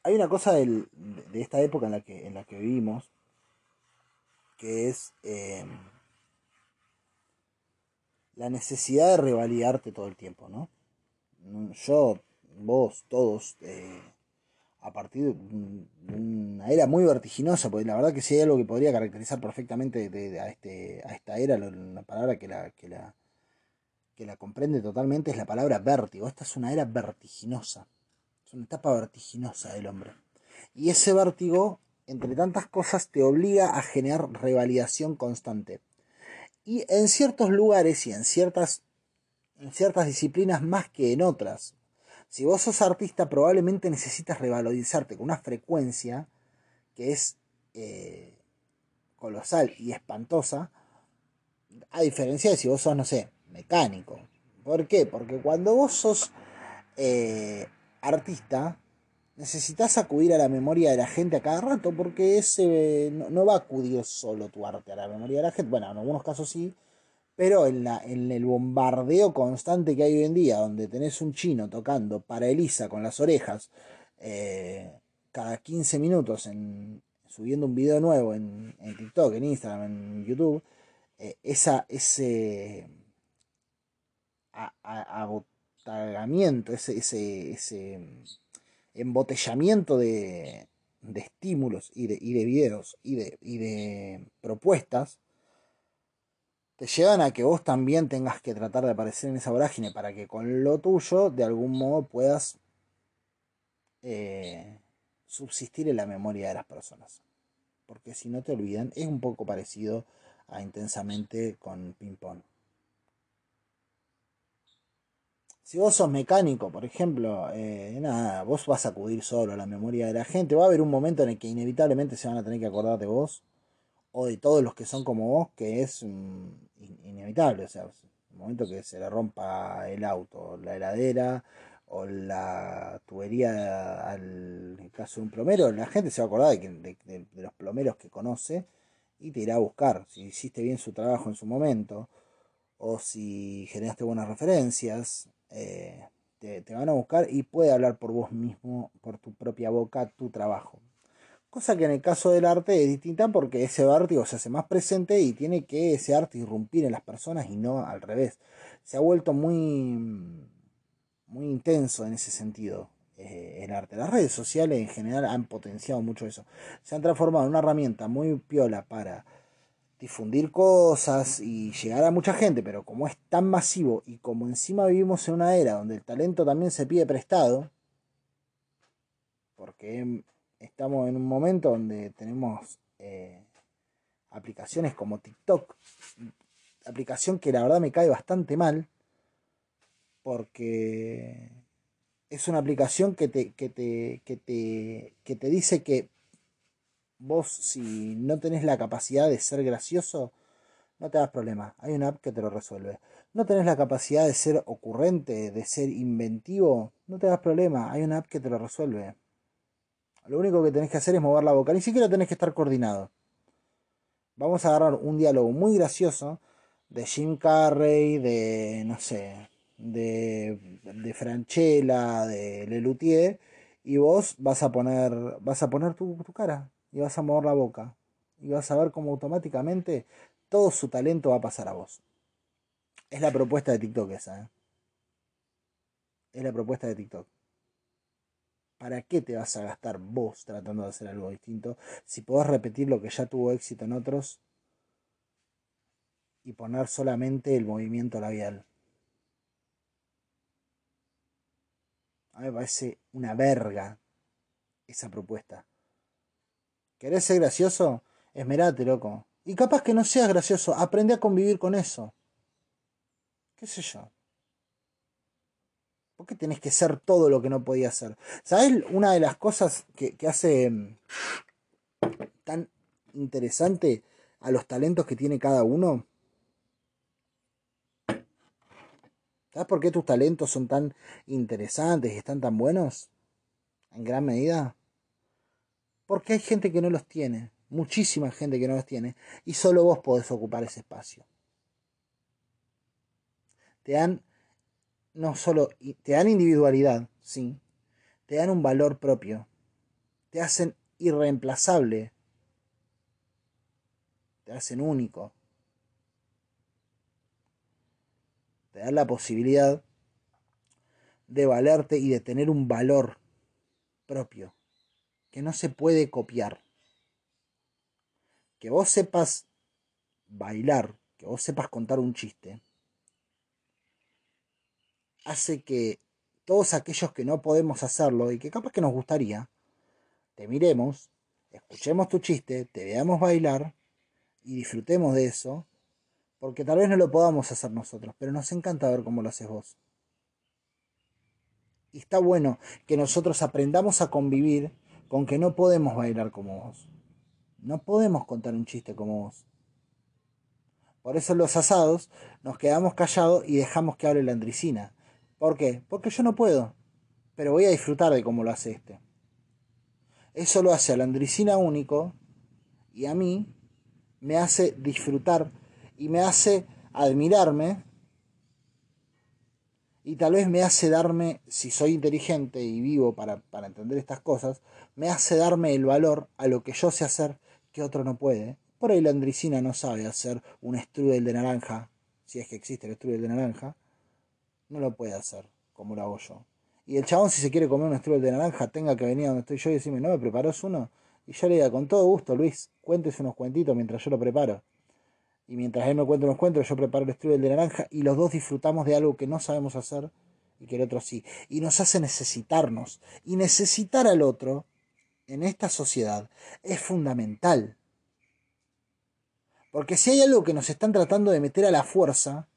Hay una cosa de esta época en la que, en la que vivimos que es eh, la necesidad de revalidarte todo el tiempo, ¿no? Yo, vos, todos, eh, a partir de una era muy vertiginosa, porque la verdad que si hay algo que podría caracterizar perfectamente de, a, este, a esta era, la palabra que la, que la, que la comprende totalmente es la palabra vértigo. Esta es una era vertiginosa una etapa vertiginosa del hombre. Y ese vértigo, entre tantas cosas, te obliga a generar revalidación constante. Y en ciertos lugares y en ciertas, en ciertas disciplinas más que en otras. Si vos sos artista, probablemente necesitas revalorizarte con una frecuencia que es eh, colosal y espantosa, a diferencia de si vos sos, no sé, mecánico. ¿Por qué? Porque cuando vos sos eh, artista, necesitas acudir a la memoria de la gente a cada rato, porque ese no, va a acudir solo tu arte a la memoria de la gente. Bueno, en algunos casos sí, pero en, la, en el bombardeo constante que hay hoy en día, donde tenés un chino tocando para Elisa con las orejas eh, cada 15 minutos, en, subiendo un video nuevo en, en TikTok, en Instagram, en YouTube, eh, esa, ese agotamiento, ese, ese, ese embotellamiento de, de estímulos y de, y de videos y de, y de propuestas, te llevan a que vos también tengas que tratar de aparecer en esa vorágine para que con lo tuyo de algún modo puedas eh, subsistir en la memoria de las personas. Porque si no te olvidan, es un poco parecido a intensamente con ping Si vos sos mecánico, por ejemplo, eh, nada, vos vas a acudir solo a la memoria de la gente. Va a haber un momento en el que inevitablemente se van a tener que acordar de vos o de todos los que son como vos, que es mm, inevitable. O sea, el momento que se le rompa el auto, la heladera o la tubería, al caso de un plomero, la gente se va a acordar de, de los plomeros que conoce y te irá a buscar. Si hiciste bien su trabajo en su momento o si generaste buenas referencias eh, te, van a buscar y puede hablar por vos mismo, por tu propia boca, tu trabajo. Cosa que en el caso del arte es distinta porque ese vértigo se hace más presente y tiene que ese arte irrumpir en las personas y no al revés. Se ha vuelto muy, muy intenso en ese sentido eh, el arte. Las redes sociales en general han potenciado mucho eso. Se han transformado en una herramienta muy piola para difundir cosas y llegar a mucha gente, pero como es tan masivo y como encima vivimos en una era donde el talento también se pide prestado, porque estamos en un momento donde tenemos eh, aplicaciones como TikTok, aplicación que la verdad me cae bastante mal, porque es una aplicación que te, que te, que te, que te dice que vos si no tenés la capacidad de ser gracioso, no te das problema. Hay una app que te lo resuelve. No tenés la capacidad de ser ocurrente, de ser inventivo, no te das problema. Hay una app que te lo resuelve. Lo único que tenés que hacer es mover la boca. Ni siquiera tenés que estar coordinado. Vamos a agarrar un diálogo muy gracioso de Jim Carrey, de, no sé, de, de Franchella, de Lelutier, y vos vas a poner, vas a poner tu, tu cara y vas a mover la boca y vas a ver cómo automáticamente todo su talento va a pasar a vos. Es la propuesta de TikTok esa. ¿eh? Es la propuesta de TikTok. ¿Para qué te vas a gastar vos tratando de hacer algo distinto si podés repetir lo que ya tuvo éxito en otros y poner solamente el movimiento labial? A mí me parece una verga esa propuesta. ¿Querés ser gracioso? Esmerate, loco. Y capaz que no seas gracioso, aprende a convivir con eso. ¿Qué sé yo? ¿Por qué tenés que ser todo lo que no podías ser? ¿Sabes una de las cosas que, que hace mm, tan interesante a los talentos que tiene cada uno? ¿Sabes por qué tus talentos son tan interesantes y están tan buenos? En gran medida porque hay gente que no los tiene, muchísima gente que no los tiene, y solo vos podés ocupar ese espacio. Te dan no solo te dan individualidad, sí, te dan un valor propio, te hacen irreemplazable, te hacen único, te dan la posibilidad de valerte y de tener un valor propio que no se puede copiar. Que vos sepas bailar, que vos sepas contar un chiste, hace que todos aquellos que no podemos hacerlo y que capaz que nos gustaría, te miremos, escuchemos tu chiste, te veamos bailar y disfrutemos de eso, porque tal vez no lo podamos hacer nosotros, pero nos encanta ver cómo lo haces vos. Y está bueno que nosotros aprendamos a convivir con que no podemos bailar como vos. No podemos contar un chiste como vos. Por eso los asados nos quedamos callados y dejamos que hable la andricina. ¿Por qué? Porque yo no puedo. Pero voy a disfrutar de cómo lo hace este. Eso lo hace a la andricina único y a mí me hace disfrutar y me hace admirarme y tal vez me hace darme, si soy inteligente y vivo para, para, entender estas cosas, me hace darme el valor a lo que yo sé hacer que otro no puede. Por ahí la andricina no sabe hacer un strudel de naranja, si es que existe el strudel de naranja, no lo puede hacer como lo hago yo. Y el chabón si se quiere comer un strudel de naranja, tenga que venir a donde estoy yo y decirme, no, me preparás uno. Y yo le diga, con todo gusto, Luis, cuéntese unos cuentitos mientras yo lo preparo. Y mientras él me cuenta unos cuentos, yo preparo el strudel de naranja y los dos disfrutamos de algo que no sabemos hacer y que el otro sí. Y nos hace necesitarnos. Y necesitar al otro en esta sociedad es fundamental. Porque si hay algo que nos están tratando de meter a la fuerza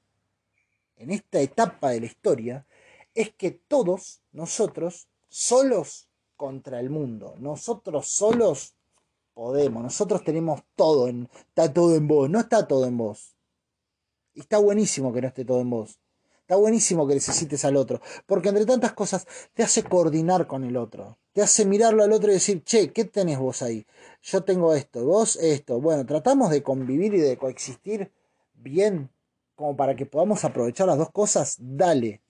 en esta etapa de la historia, es que todos nosotros, solos contra el mundo, nosotros solos podemos, nosotros tenemos todo, en, está todo en vos, no está todo en vos. Y está buenísimo que no esté todo en vos. Está buenísimo que necesites al otro, porque entre tantas cosas te hace coordinar con el otro, te hace mirarlo al otro y decir, che, ¿qué tenés vos ahí? Yo tengo esto, vos esto. Bueno, tratamos de convivir y de coexistir bien, como para que podamos aprovechar las dos cosas, dale.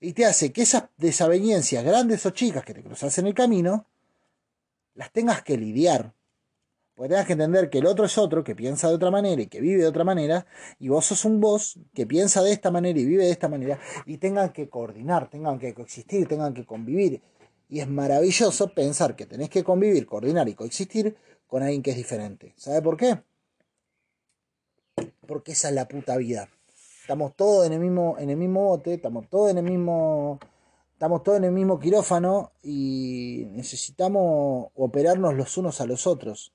Y te hace que esas desavenencias, grandes o chicas, que te cruzas en el camino, las tengas que lidiar. Porque tengas que entender que el otro es otro, que piensa de otra manera y que vive de otra manera, y vos sos un vos que piensa de esta manera y vive de esta manera, y tengan que coordinar, tengan que coexistir, tengan que convivir. Y es maravilloso pensar que tenés que convivir, coordinar y coexistir con alguien que es diferente. ¿Sabe por qué? Porque esa es la puta vida. Estamos todos en el mismo, en el mismo bote, estamos todos en el mismo estamos todos en el mismo quirófano y necesitamos operarnos los unos a los otros.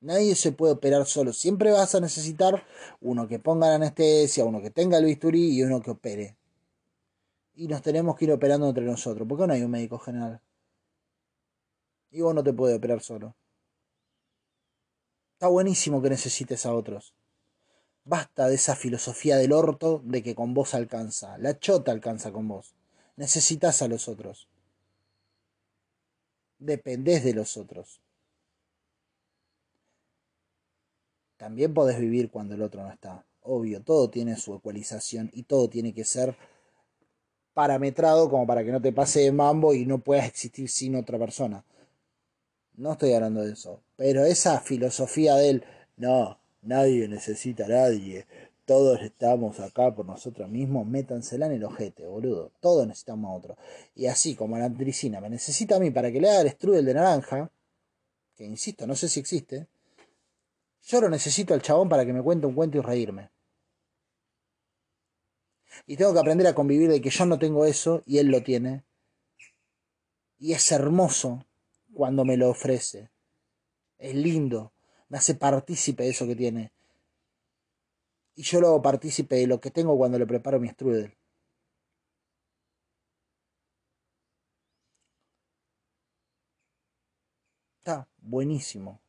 Nadie se puede operar solo. Siempre vas a necesitar uno que ponga la anestesia, uno que tenga el bisturí y uno que opere. Y nos tenemos que ir operando entre nosotros. ¿Por qué no hay un médico general? Y vos no te puedes operar solo. Está buenísimo que necesites a otros. Basta de esa filosofía del orto de que con vos alcanza. La chota alcanza con vos. Necesitas a los otros. Dependés de los otros. También podés vivir cuando el otro no está. Obvio, todo tiene su ecualización y todo tiene que ser parametrado como para que no te pase de mambo y no puedas existir sin otra persona. No estoy hablando de eso. Pero esa filosofía del no, Nadie necesita a nadie. Todos estamos acá por nosotros mismos. Métansela en el ojete, boludo. Todos necesitamos a otro. Y así como la antricina me necesita a mí para que le haga el strudel de naranja, que insisto, no sé si existe, yo lo necesito al chabón para que me cuente un cuento y reírme. Y tengo que aprender a convivir de que yo no tengo eso y él lo tiene. Y es hermoso cuando me lo ofrece. Es lindo me hace partícipe de eso que tiene. Y yo lo hago partícipe de lo que tengo cuando le preparo mi strudel. Está buenísimo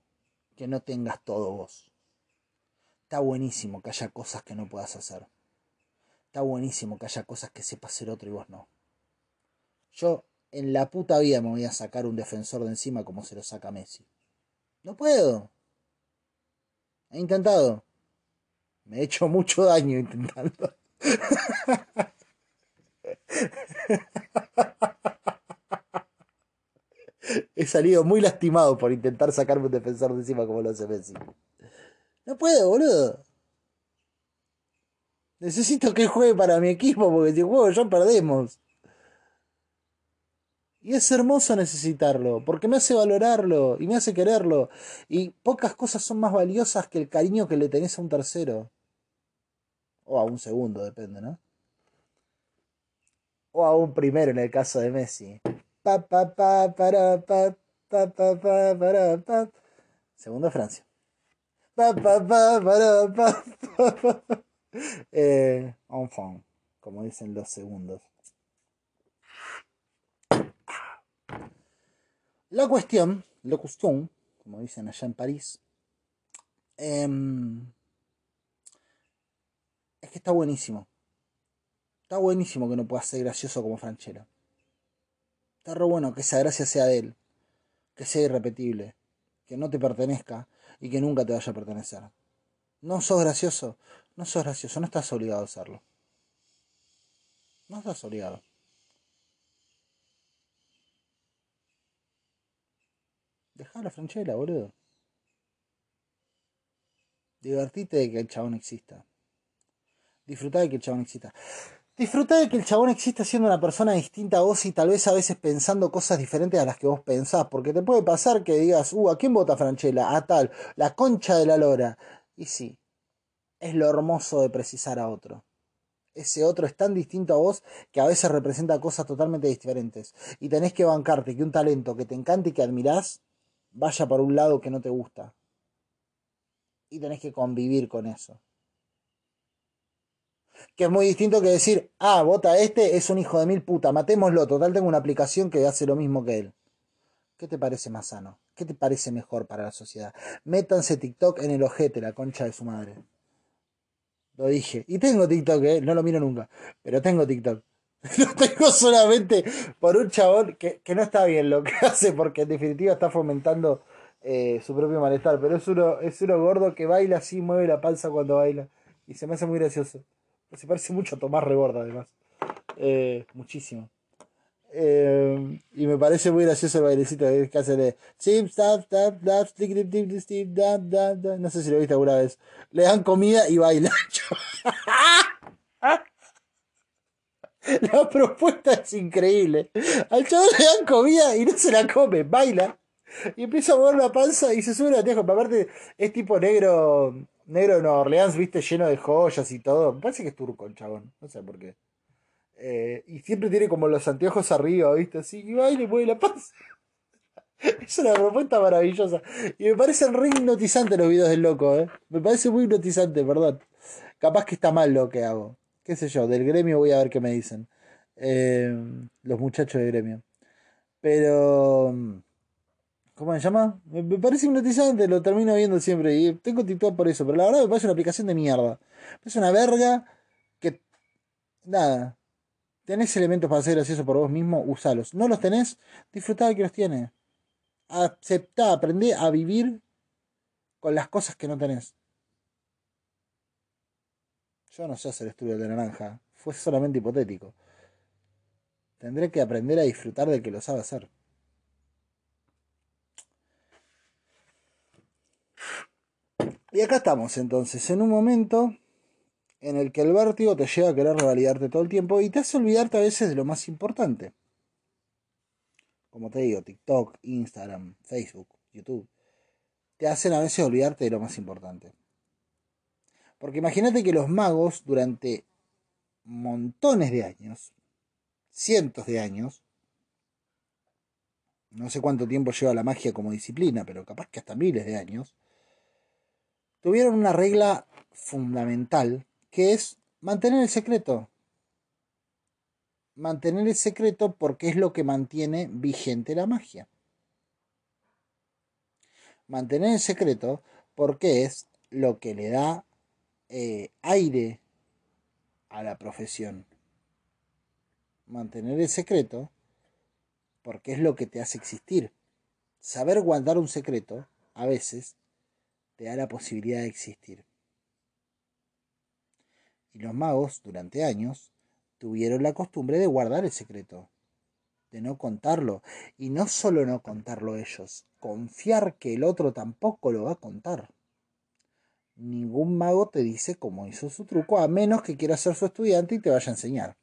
que no tengas todo vos. Está buenísimo que haya cosas que no puedas hacer. Está buenísimo que haya cosas que sepas ser otro y vos no. Yo en la puta vida me voy a sacar un defensor de encima como se lo saca Messi. No puedo. He intentado. Me he hecho mucho daño intentando. He salido muy lastimado por intentar sacarme un defensor de encima como lo hace Messi. No puedo, boludo. Necesito que juegue para mi equipo porque si juego yo perdemos. Y es hermoso necesitarlo, porque me hace valorarlo y me hace quererlo. Y pocas cosas son más valiosas que el cariño que le tenés a un tercero. O a un segundo, depende, ¿no? O a un primero en el caso de Messi. pa, pa, pa, para, pa, pa, pa, pa, para, pa. Segundo Francia. Pa, pa, pa, pa, pa, pa. Eh, enfant, como dicen los segundos. La cuestión, la cuestión, como dicen allá en París, em, es que está buenísimo. Está buenísimo que no pueda ser gracioso como Franchella. Está re bueno que esa gracia sea de él, que sea irrepetible, que no te pertenezca y que nunca te vaya a pertenecer. No sos gracioso, no sos gracioso, no estás obligado a serlo. No estás obligado. Dejá la franchera, boludo. Divertite de que el chabón exista. Disfrutá de que el chabón exista. Disfrutá de que el chabón exista siendo una persona distinta a vos y tal vez a veces pensando cosas diferentes a las que vos pensás. Porque te puede pasar que digas, uh, ¿a quién vota Franchella? A tal, la concha de la lora. Y sí, es lo hermoso de precisar a otro. Ese otro es tan distinto a vos que a veces representa cosas totalmente diferentes. Y tenés que bancarte que un talento que te encante y que admirás vaya por un lado que no te gusta. Y tenés que convivir con eso. Que es muy distinto que decir, ah, vota este, es un hijo de mil puta, matémoslo. Total, tengo una aplicación que hace lo mismo que él. ¿Qué te parece más sano? ¿Qué te parece mejor para la sociedad? Métanse TikTok en el ojete, la concha de su madre. Lo dije. Y tengo TikTok, ¿eh? No lo miro nunca. Pero tengo TikTok. Lo tengo solamente por un chabón que, que, no está bien lo que hace porque en definitiva está fomentando eh, su propio malestar. Pero es uno, es uno gordo que baila así, mueve la panza cuando baila. Y se me hace muy gracioso. Se parece mucho a Tomás Reborda además. Eh, muchísimo. Eh, y me parece muy gracioso el bailecito que hace de No sé si lo viste alguna vez. Le dan comida y baila. La propuesta es increíble. Al chaval le dan comida y no se la come, baila. Y empieza a mover la panza y se sube la teja. Aparte, es tipo negro, negro de Nueva Orleans, viste, lleno de joyas y todo. Me parece que es turco el chabón. No sé por qué. Eh, y siempre tiene como los anteojos arriba, viste, así. Y baila y mueve la panza. Es una propuesta maravillosa. Y me parecen re hipnotizantes los videos del loco, ¿eh? Me parece muy hipnotizante, perdón. Capaz que está mal lo que hago qué sé yo, del gremio voy a ver qué me dicen. Eh, los muchachos del gremio. Pero... ¿Cómo se llama? Me, parece hipnotizante, lo termino viendo siempre. Y tengo TikTok por eso, pero la verdad me parece una aplicación de mierda. Es una verga que... Nada. Tenés elementos para ser gracioso por vos mismo, usalos. No los tenés, disfrutá de que los tiene. Aceptá, aprendé a vivir con las cosas que no tenés. Yo no sé hacer estudio de naranja. Fue solamente hipotético. Tendré que aprender a disfrutar del que lo sabe hacer. Y acá estamos entonces, en un momento en el que el vértigo te lleva a querer revalidarte todo el tiempo y te hace olvidarte a veces de lo más importante. Como te digo, TikTok, Instagram, Facebook, YouTube, te hacen a veces olvidarte de lo más importante. Porque imagínate que los magos durante montones de años, cientos de años, no sé cuánto tiempo lleva la magia como disciplina, pero capaz que hasta miles de años, tuvieron una regla fundamental que es mantener el secreto. Mantener el secreto porque es lo que mantiene vigente la magia. Mantener el secreto porque es lo que le da eh, aire a la profesión. Mantener el secreto, porque es lo que te hace existir. Saber guardar un secreto, a veces, te da la posibilidad de existir. Y los magos, durante años, tuvieron la costumbre de guardar el secreto, de no contarlo. Y no solo no contarlo ellos, confiar que el otro tampoco lo va a contar ningún mago te dice cómo hizo su truco, a menos que quiera ser su estudiante y te vaya a enseñar.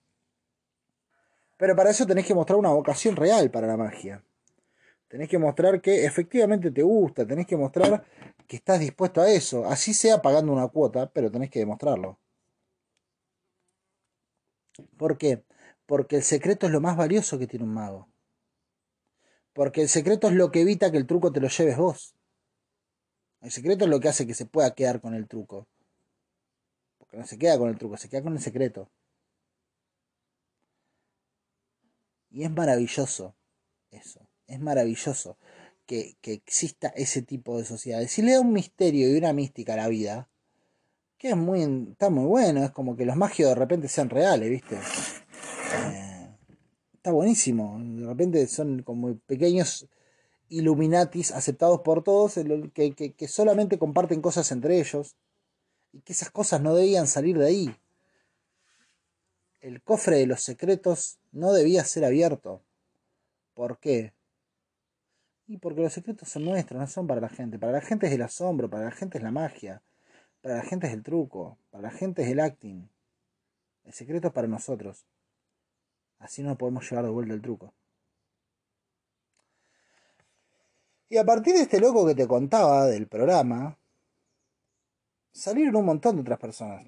Pero para eso tenés que mostrar una vocación real para la magia. Tenés que mostrar que efectivamente te gusta, tenés que mostrar que estás dispuesto a eso, así sea pagando una cuota, pero tenés que demostrarlo. ¿Por qué? Porque el secreto es lo más valioso que tiene un mago. Porque el secreto es lo que evita que el truco te lo lleves vos. El secreto es lo que hace que se pueda quedar con el truco. Porque no se queda con el truco, se queda con el secreto. Y es maravilloso eso. Es maravilloso que, que exista ese tipo de sociedades. Si le da un misterio y una mística a la vida, que es muy, está muy bueno, es como que los magios de repente sean reales, ¿viste? Eh, está buenísimo. De repente son como pequeños Illuminatis aceptados por todos, que, que, que solamente comparten cosas entre ellos. Y que esas cosas no debían salir de ahí. El cofre de los secretos no debía ser abierto. ¿Por qué? Y porque los secretos son nuestros, no son para la gente. Para la gente es el asombro, para la gente es la magia, para la gente es el truco, para la gente es el acting. El secreto es para nosotros. Así no podemos llevar de vuelta el truco. Y a partir de este loco que te contaba del programa, salieron un montón de otras personas.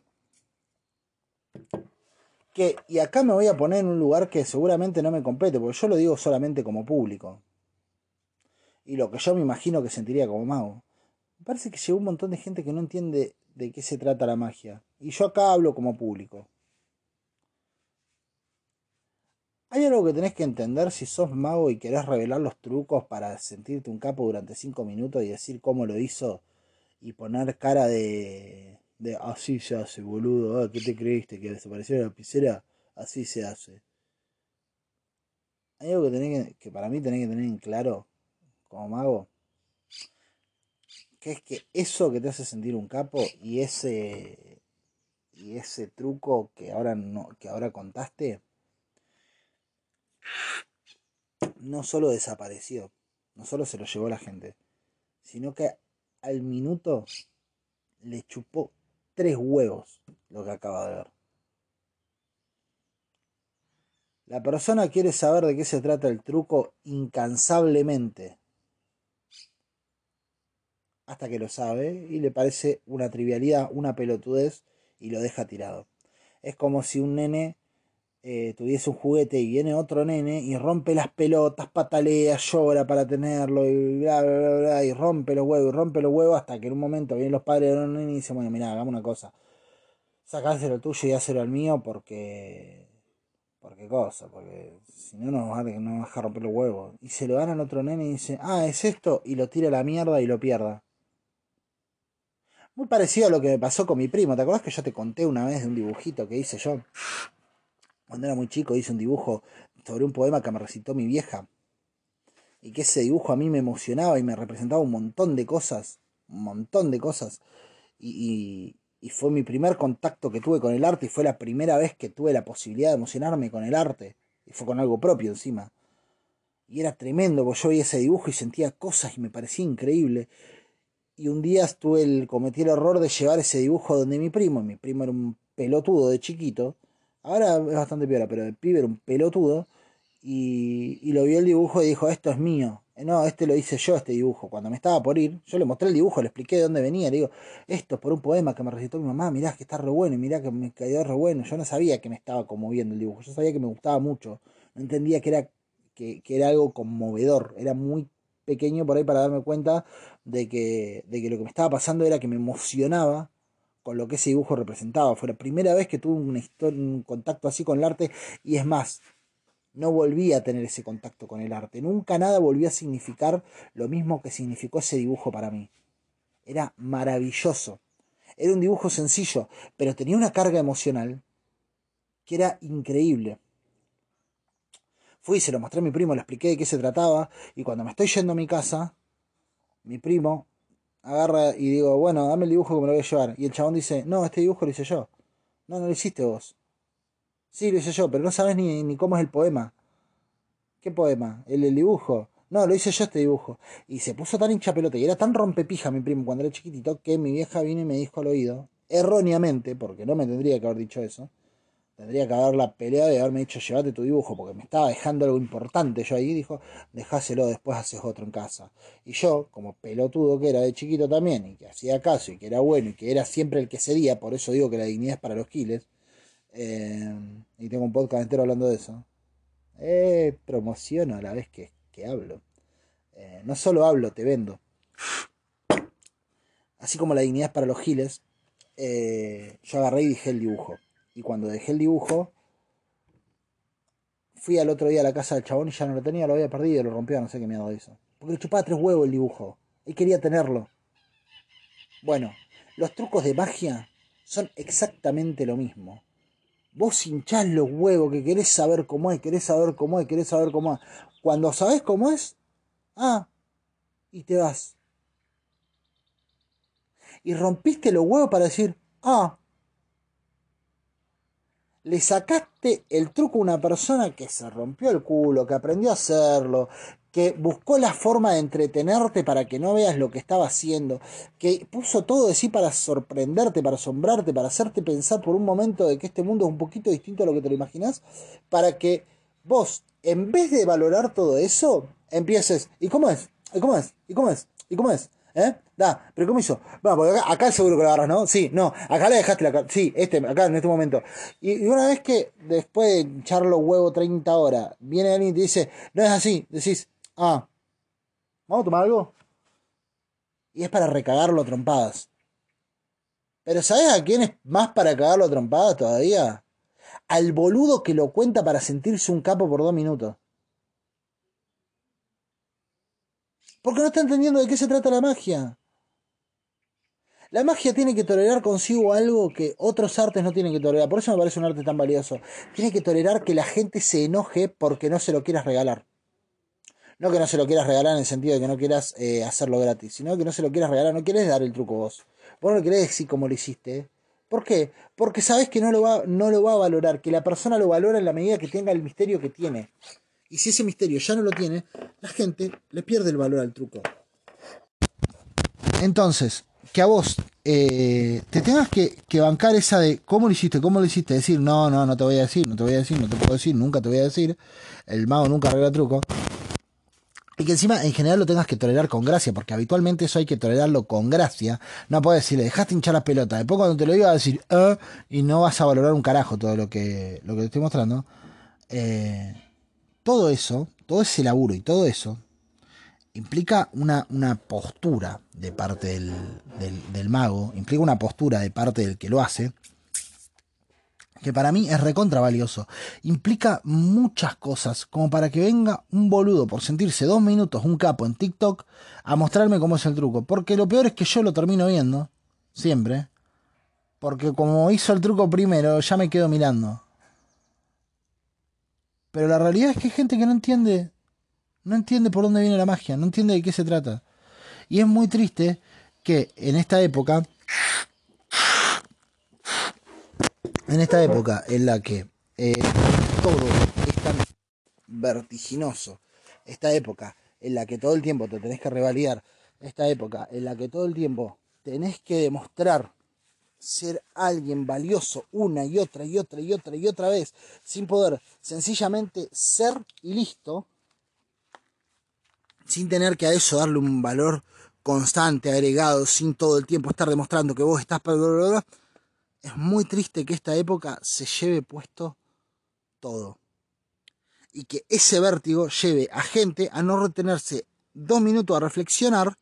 Que, y acá me voy a poner en un lugar que seguramente no me compete, porque yo lo digo solamente como público. Y lo que yo me imagino que sentiría como mago. Me parece que llegó un montón de gente que no entiende de qué se trata la magia. Y yo acá hablo como público. Hay algo que tenés que entender si sos mago y querés revelar los trucos para sentirte un capo durante 5 minutos y decir cómo lo hizo y poner cara de, de así se hace, boludo, ah, ¿qué te creíste? ¿Que desapareció la lapicera? Así se hace. Hay algo que, tenés que, que para mí tenés que tener en claro como mago, que es que eso que te hace sentir un capo y ese y ese truco que ahora no que ahora contaste no solo desapareció, no solo se lo llevó la gente, sino que al minuto le chupó tres huevos lo que acaba de ver. La persona quiere saber de qué se trata el truco incansablemente. Hasta que lo sabe y le parece una trivialidad, una pelotudez y lo deja tirado. Es como si un nene eh, tuviese un juguete y viene otro nene y rompe las pelotas, patalea, llora para tenerlo y bla, bla, bla, bla, y rompe los huevos, y rompe los huevos hasta que en un momento vienen los padres de los nene y dicen, bueno, mira, hagamos una cosa, sacárselo tuyo y hacerlo al mío porque... Porque cosa, porque si no nos va, a, nos a romper los huevos. Y se lo dan al otro nene y dice, ah, es esto, y lo tira a la mierda y lo pierda. Muy parecido a lo que me pasó con mi primo. ¿Te acuerdas que yo te conté una vez de un dibujito que hice yo? Cuando era muy chico hice un dibujo sobre un poema que me recitó mi vieja. Y que ese dibujo a mí me emocionaba y me representaba un montón de cosas. Un montón de cosas. Y, y, fue mi primer contacto que tuve con el arte y fue la primera vez que tuve la posibilidad de emocionarme con el arte. Y fue con algo propio encima. Y era tremendo, porque yo veía ese dibujo y sentía cosas y me parecía increíble. Y un día estuve el, cometí el error de llevar ese dibujo donde mi primo, mi primo era un pelotudo de chiquito, Ahora es bastante peor, pero el pibe era un pelotudo. Y, y lo vio el dibujo y dijo, esto es mío. Eh, no, este lo hice yo, este dibujo. Cuando me estaba por ir, yo le mostré el dibujo, le expliqué de dónde venía. Le digo, esto es por un poema que me recitó mi mamá. Mirá que está re bueno mirá que me cayó re bueno. Yo no sabía que me estaba conmoviendo el dibujo. Yo sabía que me gustaba mucho. No entendía que era, que, que era algo conmovedor. Era muy pequeño por ahí para darme cuenta de que, de que lo que me estaba pasando era que me emocionaba con lo que ese dibujo representaba. Fue la primera vez que tuve un contacto así con el arte y es más, no volví a tener ese contacto con el arte. Nunca nada volvió a significar lo mismo que significó ese dibujo para mí. Era maravilloso. Era un dibujo sencillo, pero tenía una carga emocional que era increíble. Fui, se lo mostré a mi primo, le expliqué de qué se trataba, y cuando me estoy yendo a mi casa, mi primo agarra y digo, bueno, dame el dibujo que me lo voy a llevar. Y el chabón dice, no, este dibujo lo hice yo. No, no lo hiciste vos. Sí, lo hice yo, pero no sabes ni, ni cómo es el poema. ¿Qué poema? ¿El, el dibujo? No, lo hice yo este dibujo. Y se puso tan hincha pelota y era tan rompepija mi primo cuando era chiquitito que mi vieja vino y me dijo al oído, erróneamente, porque no me tendría que haber dicho eso, tendría que haberla peleado y haberme dicho, llévate tu dibujo, porque me estaba dejando algo importante. Yo ahí dijo, dejáselo, después haces otro en casa. Y yo, como pelotudo que era de chiquito también, y que hacía caso, y que era bueno, y que era siempre el que cedía, por eso digo que la dignidad es para los giles, eh, y tengo un podcast entero hablando de eso, eh, promociono a la vez que, que hablo. Eh, no solo hablo, te vendo. Así como la dignidad para los giles, eh, yo agarré y dejé el dibujo. Y cuando dejé el dibujo, fui al otro día a la casa del chabón y ya no lo tenía, lo había perdido, lo rompió, no sé qué miedo eso. Porque le chupaba tres huevos el dibujo. Él quería tenerlo. Bueno, los trucos de magia son exactamente lo mismo. Vos hinchás los huevos que querés saber cómo es, querés saber cómo es, querés saber cómo es. Cuando sabés cómo es, ah, y te vas. Y rompiste los huevos para decir, ah, le sacaste el truco a una persona que se rompió el culo, que aprendió a hacerlo, que buscó la forma de entretenerte para que no veas lo que estaba haciendo, que puso todo de sí para sorprenderte, para asombrarte, para hacerte pensar por un momento de que este mundo es un poquito distinto a lo que te lo imaginas, para que vos, en vez de valorar todo eso, empieces, ¿y cómo es? ¿Y cómo es? ¿Y cómo es? ¿Y cómo es? ¿Eh? Da, pero ¿cómo hizo? Bueno, porque acá, acá seguro que lo agarras, ¿no? Sí, no, acá le dejaste la Sí, este, acá en este momento. Y, una vez que después de echarlo huevo 30 horas, viene alguien y te dice, no es así, decís, ah, ¿vamos a tomar algo? Y es para recagarlo a trompadas. Pero ¿sabes a quién es más para cagarlo a trompadas todavía? Al boludo que lo cuenta para sentirse un capo por dos minutos. Porque no está entendiendo de qué se trata la magia. La magia tiene que tolerar consigo algo que otros artes no tienen que tolerar. Por eso me parece un arte tan valioso. Tiene que tolerar que la gente se enoje porque no se lo quieras regalar. No que no se lo quieras regalar en el sentido de que no quieras eh, hacerlo gratis, sino que no se lo quieras regalar, no quieres dar el truco vos. Vos no querés decir como lo hiciste. ¿Por qué? Porque sabes que no lo, va, no lo va a valorar, que la persona lo valora en la medida que tenga el misterio que tiene. Y si ese misterio ya no lo tiene, la gente le pierde el valor al truco. Entonces, que a vos eh, te tengas que, bancar esa de cómo lo hiciste, cómo lo hiciste, decir, no, no, no te voy a decir, no te voy a decir, no te puedo decir, nunca te voy a decir, el mago nunca arregla truco. Y que encima en general lo tengas que tolerar con gracia, porque habitualmente eso hay que tolerarlo con gracia. No puedes decirle, dejaste hinchar la pelota. Después cuando te lo diga a decir, eh, y no vas a valorar un carajo todo lo que, lo que te estoy mostrando. Eh, todo eso, todo ese laburo y todo eso, implica una, una postura de parte del, del, mago, implica una postura de parte del que lo hace, que para mí es recontra valioso. Implica muchas cosas, como para que venga un boludo por sentirse dos minutos, un capo en TikTok, a mostrarme cómo es el truco. Porque lo peor es que yo lo termino viendo, siempre. Porque como hizo el truco primero, ya me quedo mirando. Pero la realidad es que hay gente que no entiende, no entiende por dónde viene la magia, no entiende de qué se trata. Y es muy triste que en esta época, en esta época en la que eh, todo es tan vertiginoso, esta época en la que todo el tiempo te tenés que revalidar, esta época en la que todo el tiempo tenés que demostrar ser alguien valioso una y otra y otra y otra y otra vez, sin poder sencillamente ser y listo, sin tener que a eso darle un valor constante, agregado, sin todo el tiempo estar demostrando que vos estás... Es muy triste que esta época se lleve puesto todo. Y que ese vértigo lleve a gente a no retenerse dos minutos a reflexionar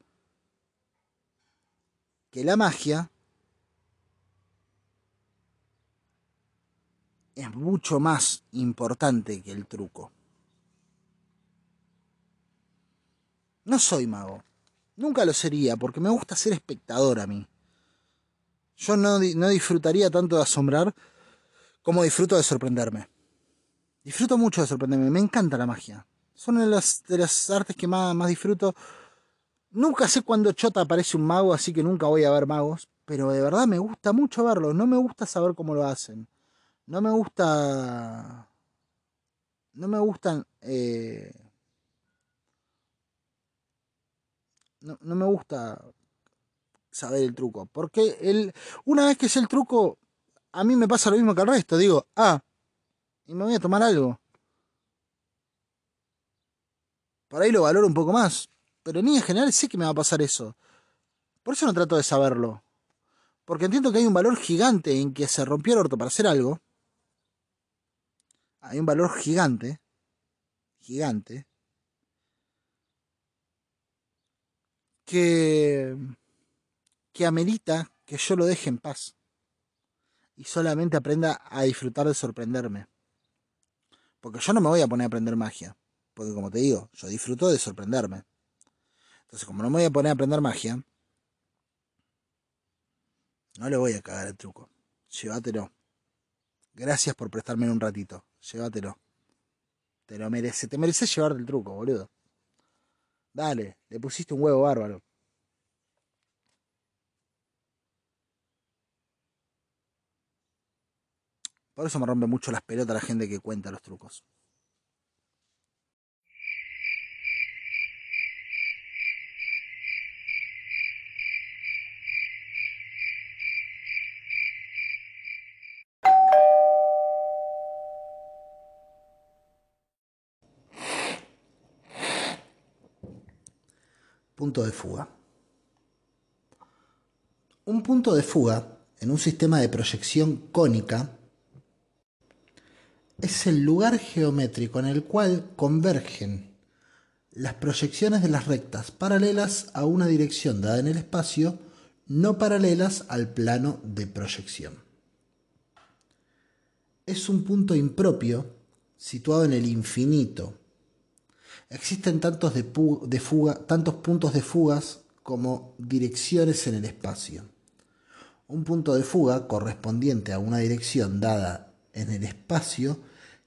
que la magia es mucho más importante que el truco. No soy mago. Nunca lo sería porque me gusta ser espectador a mí. Yo no, no disfrutaría tanto de asombrar como disfruto de sorprenderme. Disfruto mucho de sorprenderme. Me encanta la magia. Son de las, de las artes que más, más disfruto. Nunca sé cuándo chota aparece un mago, así que nunca voy a ver magos. Pero de verdad me gusta mucho verlos. No me gusta saber cómo lo hacen. No me gusta. No me gustan. Eh, no, me gusta saber el truco. Porque el, una vez que sé el truco, a mí me pasa lo mismo que al resto. Digo, ah, y me voy a tomar algo. Por ahí lo valoro un poco más. Pero en general sé que me va a pasar eso. Por eso no trato de saberlo. Porque entiendo que hay un valor gigante en que se rompió el orto para hacer algo hay un valor gigante, gigante, que, que amerita que yo lo deje en paz y solamente aprenda a disfrutar de sorprenderme. Porque yo no me voy a poner a aprender magia, porque como te digo, yo disfruto de sorprenderme. Entonces, como no me voy a poner a aprender magia, no le voy a cagar el truco. Llévatelo. Gracias por prestarme un ratito. Llévatelo. Te lo merece. Te mereces llevarte el truco, boludo. Dale, le pusiste un huevo bárbaro. Por eso me rompe mucho las pelotas la gente que cuenta los trucos. Punto de fuga. Un punto de fuga en un sistema de proyección cónica es el lugar geométrico en el cual convergen las proyecciones de las rectas paralelas a una dirección dada en el espacio, no paralelas al plano de proyección. Es un punto impropio situado en el infinito Existen tantos, de fuga, puntos de fugas como direcciones en el espacio. Un punto de fuga correspondiente a una dirección dada en el espacio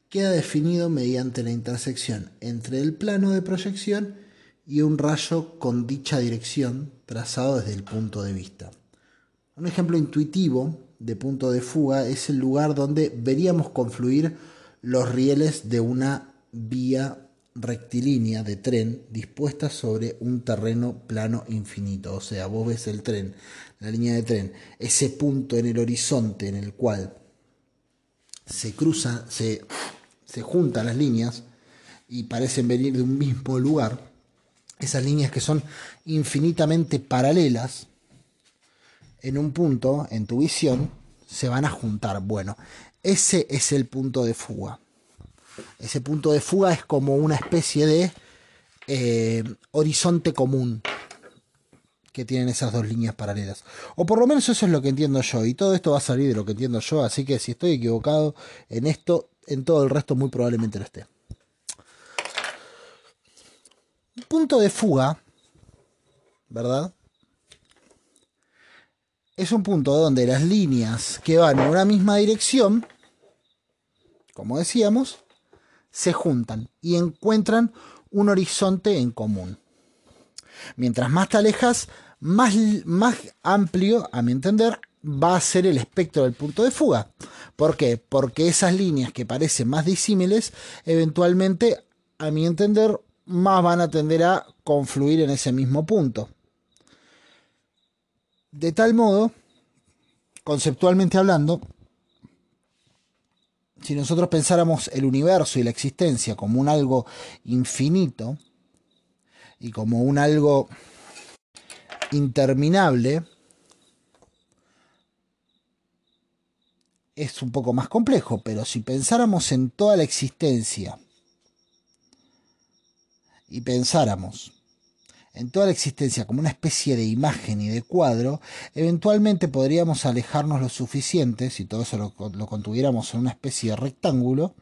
queda definido mediante la intersección entre el plano de proyección y un rayo con dicha dirección trazado desde el punto de vista. Un ejemplo intuitivo de punto de fuga es el lugar donde veríamos confluir los rieles de una vía rectilínea de tren dispuesta sobre un terreno plano infinito. O sea, vos ves el tren, la línea de tren, ese punto en el horizonte en el cual se cruzan, se, se juntan las líneas y parecen venir de un mismo lugar. Esas líneas que son infinitamente paralelas en un punto, en tu visión, se van a juntar. Bueno, ese es el punto de fuga. Ese punto de fuga es como una especie de eh, horizonte común que tienen esas dos líneas paralelas. O por lo menos eso es lo que entiendo yo. Y todo esto va a salir de lo que entiendo yo. Así que si estoy equivocado en esto, en todo el resto muy probablemente lo esté. Un punto de fuga, ¿verdad? Es un punto donde las líneas que van en una misma dirección, como decíamos, se juntan y encuentran un horizonte en común. Mientras más te alejas, más, amplio, a mi entender, va a ser el espectro del punto de fuga. ¿Por qué? Porque esas líneas que parecen más disímiles, eventualmente, a mi entender, más van a tender a confluir en ese mismo punto. De tal modo, conceptualmente hablando, si nosotros pensáramos el universo y la existencia como un algo infinito y como un algo interminable, es un poco más complejo, pero si pensáramos en toda la existencia y pensáramos en toda la existencia como una especie de imagen y de cuadro, eventualmente podríamos alejarnos lo suficiente, si todo eso lo, contuviéramos en una especie de rectángulo,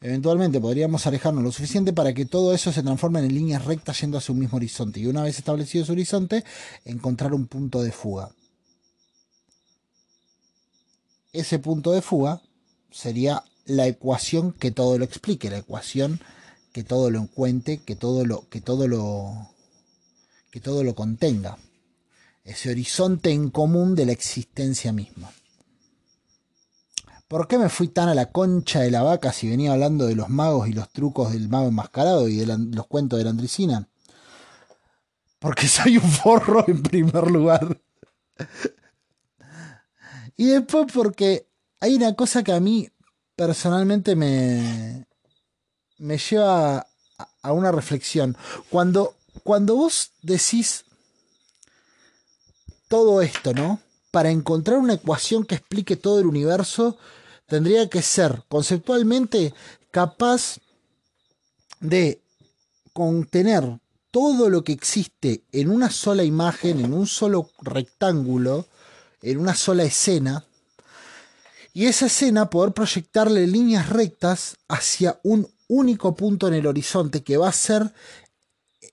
eventualmente podríamos alejarnos lo suficiente para que todo eso se transforme en líneas rectas yendo hacia un mismo horizonte. Y una vez establecido ese horizonte, encontrar un punto de fuga. Ese punto de fuga sería la ecuación que todo lo explique, la ecuación que todo lo encuentre, que todo lo, que todo lo, que todo lo contenga, ese horizonte en común de la existencia misma. ¿Por qué me fui tan a la concha de la vaca si venía hablando de los magos y los trucos del mago enmascarado y de los cuentos de la Andricina? Porque soy un forro en primer lugar. y después porque hay una cosa que a mí personalmente me, me lleva a una reflexión. Cuando cuando vos decís todo esto, ¿no? Para encontrar una ecuación que explique todo el universo, tendría que ser conceptualmente capaz de contener todo lo que existe en una sola imagen, en un solo rectángulo, en una sola escena, y esa escena poder proyectarle líneas rectas hacia un único punto en el horizonte que va a ser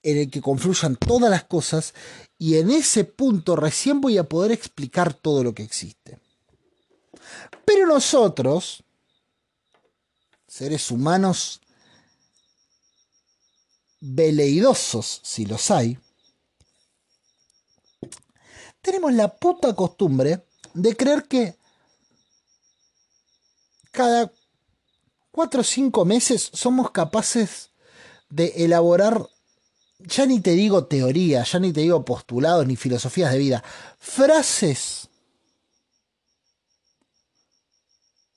en el que confluyan todas las cosas y en ese punto recién voy a poder explicar todo lo que existe. Pero nosotros, seres humanos veleidosos, si los hay, tenemos la puta costumbre de creer que cada cuatro o cinco meses somos capaces de elaborar, ya ni te digo teoría, ya ni te digo postulados ni filosofías de vida, frases,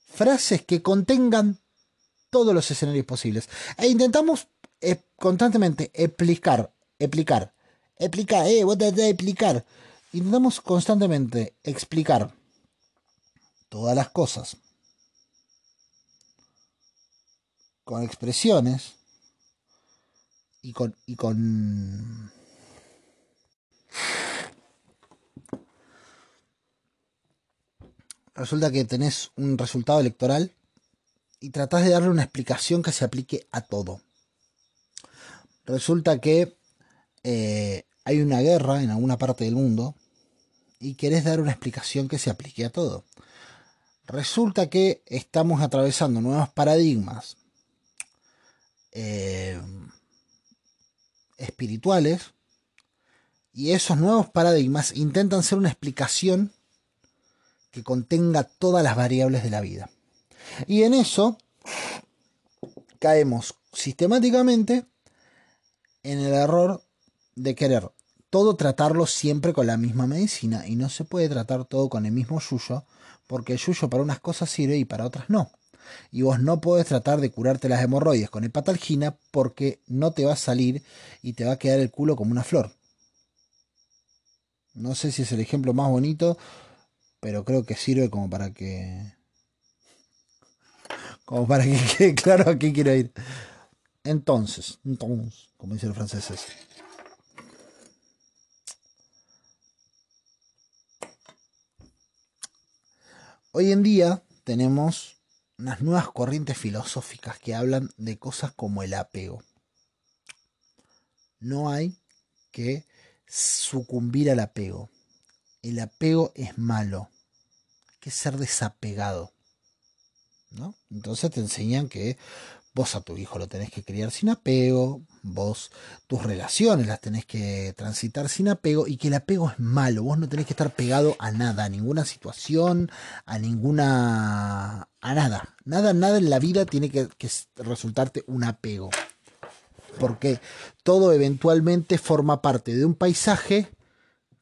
frases que contengan todos los escenarios posibles. E intentamos eh, constantemente explicar, explicar, explicar, eh, vos te explicar. Intentamos constantemente explicar todas las cosas con expresiones y con, y con resulta que tenés un resultado electoral y tratás de darle una explicación que se aplique a todo. Resulta que eh, hay una guerra en alguna parte del mundo y querés dar una explicación que se aplique a todo. Resulta que estamos atravesando nuevos paradigmas eh, espirituales y esos nuevos paradigmas intentan ser una explicación que contenga todas las variables de la vida. Y en eso caemos sistemáticamente en el error de querer todo tratarlo siempre con la misma medicina y no se puede tratar todo con el mismo yuyo porque el yuyo para unas cosas sirve y para otras no. Y vos no podés tratar de curarte las hemorroides con hepatalgina porque no te va a salir y te va a quedar el culo como una flor. No sé si es el ejemplo más bonito, pero creo que sirve como para que como para que quede claro a qué quiero ir. Entonces, entonces, como dicen los franceses. Hoy en día tenemos unas nuevas corrientes filosóficas que hablan de cosas como el apego. No hay que sucumbir al apego. El apego es malo. Hay que ser desapegado. ¿no? Entonces te enseñan que Vos a tu hijo lo tenés que criar sin apego, vos tus relaciones las tenés que transitar sin apego y que el apego es malo, vos no tenés que estar pegado a nada, a ninguna situación, a ninguna... a nada, nada, nada en la vida tiene que, resultarte un apego, porque todo eventualmente forma parte de un paisaje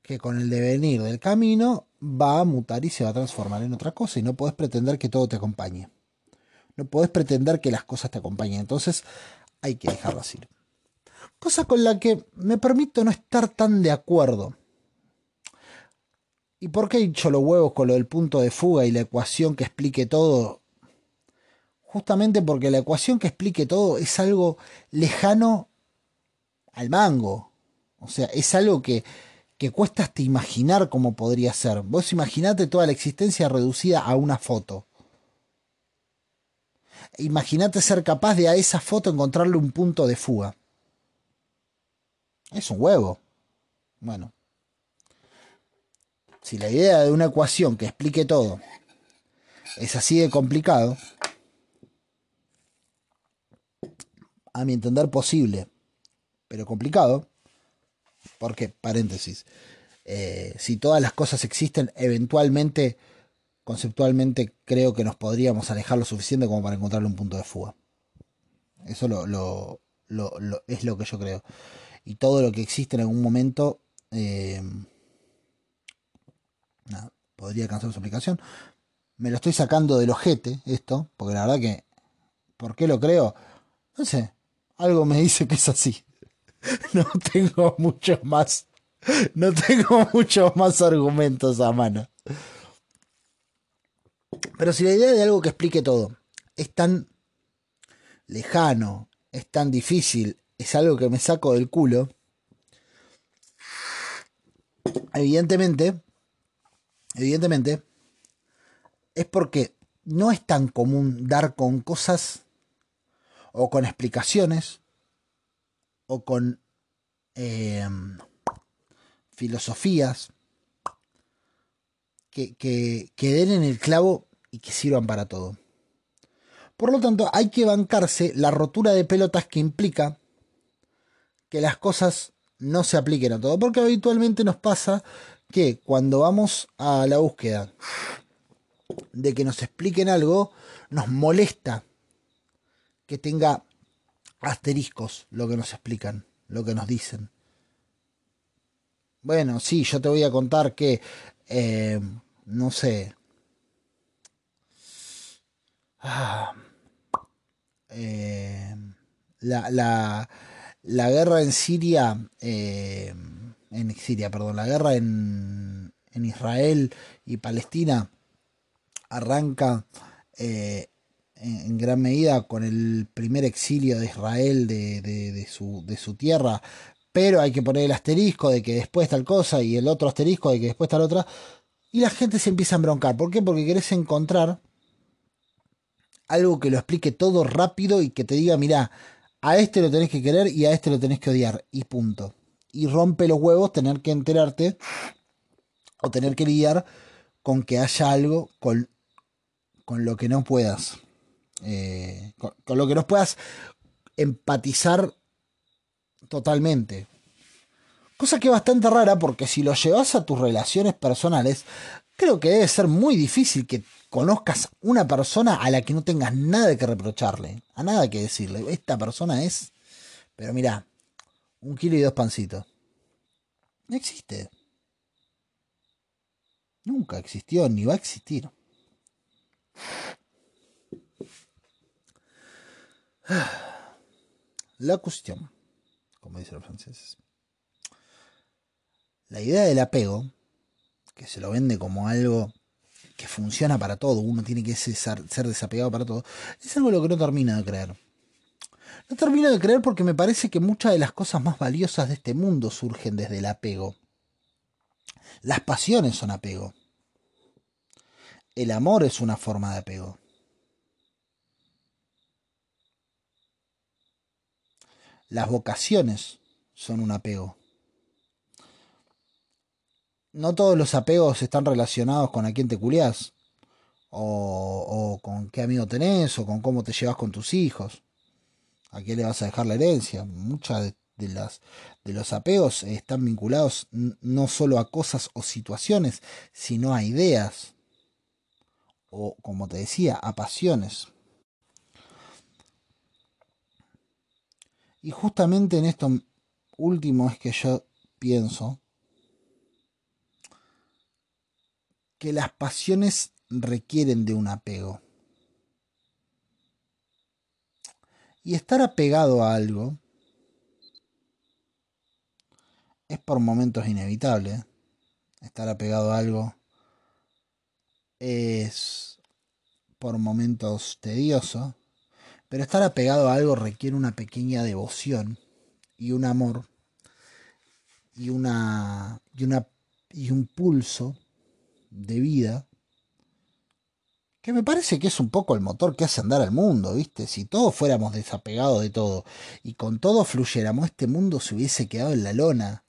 que con el devenir del camino va a mutar y se va a transformar en otra cosa y no podés pretender que todo te acompañe. No podés pretender que las cosas te acompañen. Entonces hay que dejarlas ir. Cosa con la que me permito no estar tan de acuerdo. ¿Y por qué he dicho los huevos con lo del punto de fuga y la ecuación que explique todo? Justamente porque la ecuación que explique todo es algo lejano al mango. O sea, es algo que, que cuesta hasta imaginar cómo podría ser. Vos imaginate toda la existencia reducida a una foto. Imagínate ser capaz de a esa foto encontrarle un punto de fuga. Es un huevo. Bueno. Si la idea de una ecuación que explique todo es así de complicado, a mi entender posible, pero complicado, porque, paréntesis, eh, si todas las cosas existen, eventualmente conceptualmente creo que nos podríamos alejar lo suficiente como para encontrarle un punto de fuga. Eso lo, lo, es lo que yo creo. Y todo lo que existe en algún momento eh, podría alcanzar su aplicación. Me lo estoy sacando del ojete esto, porque la verdad que, ¿por qué lo creo? No sé, algo me dice que es así. No tengo muchos más, no tengo muchos más argumentos a mano. Pero si la idea de algo que explique todo es tan lejano, es tan difícil, es algo que me saco del culo, evidentemente, evidentemente, es porque no es tan común dar con cosas o con explicaciones o con eh, filosofías que, que, que den en el clavo y que sirvan para todo. Por lo tanto, hay que bancarse la rotura de pelotas que implica que las cosas no se apliquen a todo. Porque habitualmente nos pasa que cuando vamos a la búsqueda de que nos expliquen algo, nos molesta que tenga asteriscos lo que nos explican, lo que nos dicen. Bueno, sí, yo te voy a contar que, eh, no sé, ah, eh, la, la, la, guerra en Siria, eh, en Siria, perdón, la guerra en, en Israel y Palestina arranca eh, en, gran medida con el primer exilio de Israel de, de, su, de su tierra, pero hay que poner el asterisco de que después tal cosa y el otro asterisco de que después tal otra, y la gente se empieza a embroncar. ¿Por qué? Porque querés encontrar algo que lo explique todo rápido y que te diga, mira, a este lo tenés que querer y a este lo tenés que odiar, y punto. Y rompe los huevos tener que enterarte o tener que lidiar con que haya algo con con lo que no puedas, eh, con, lo que no puedas empatizar totalmente. Cosa que es bastante rara porque si lo llevas a tus relaciones personales, creo que debe ser muy difícil que conozcas una persona a la que no tengas nada que reprocharle, a nada que decirle. Esta persona es, pero mira, un kilo y dos pancitos. No existe. Nunca existió ni va a existir. La cuestión, como dicen los franceses. La idea del apego, que se lo vende como algo que funciona para todo, uno tiene que ser, desapegado para todo, es algo lo que no termino de creer. No termino de creer porque me parece que muchas de las cosas más valiosas de este mundo surgen desde el apego. Las pasiones son apego. El amor es una forma de apego. Las vocaciones son un apego. No todos los apegos están relacionados con a quién te culiás, o, con qué amigo tenés, o con cómo te llevas con tus hijos, a quién le vas a dejar la herencia. Muchas de, las, de los apegos están vinculados no solo a cosas o situaciones, sino a ideas, o como te decía, a pasiones. Y justamente en esto último es que yo pienso que las pasiones requieren de un apego. Y estar apegado a algo es por momentos inevitable. Estar apegado a algo es por momentos tedioso. Pero estar apegado a algo requiere una pequeña devoción y un amor y una y una y un pulso de vida que me parece que es un poco el motor que hace andar al mundo, ¿viste? Si todos fuéramos desapegados de todo y con todo fluyéramos, este mundo se hubiese quedado en la lona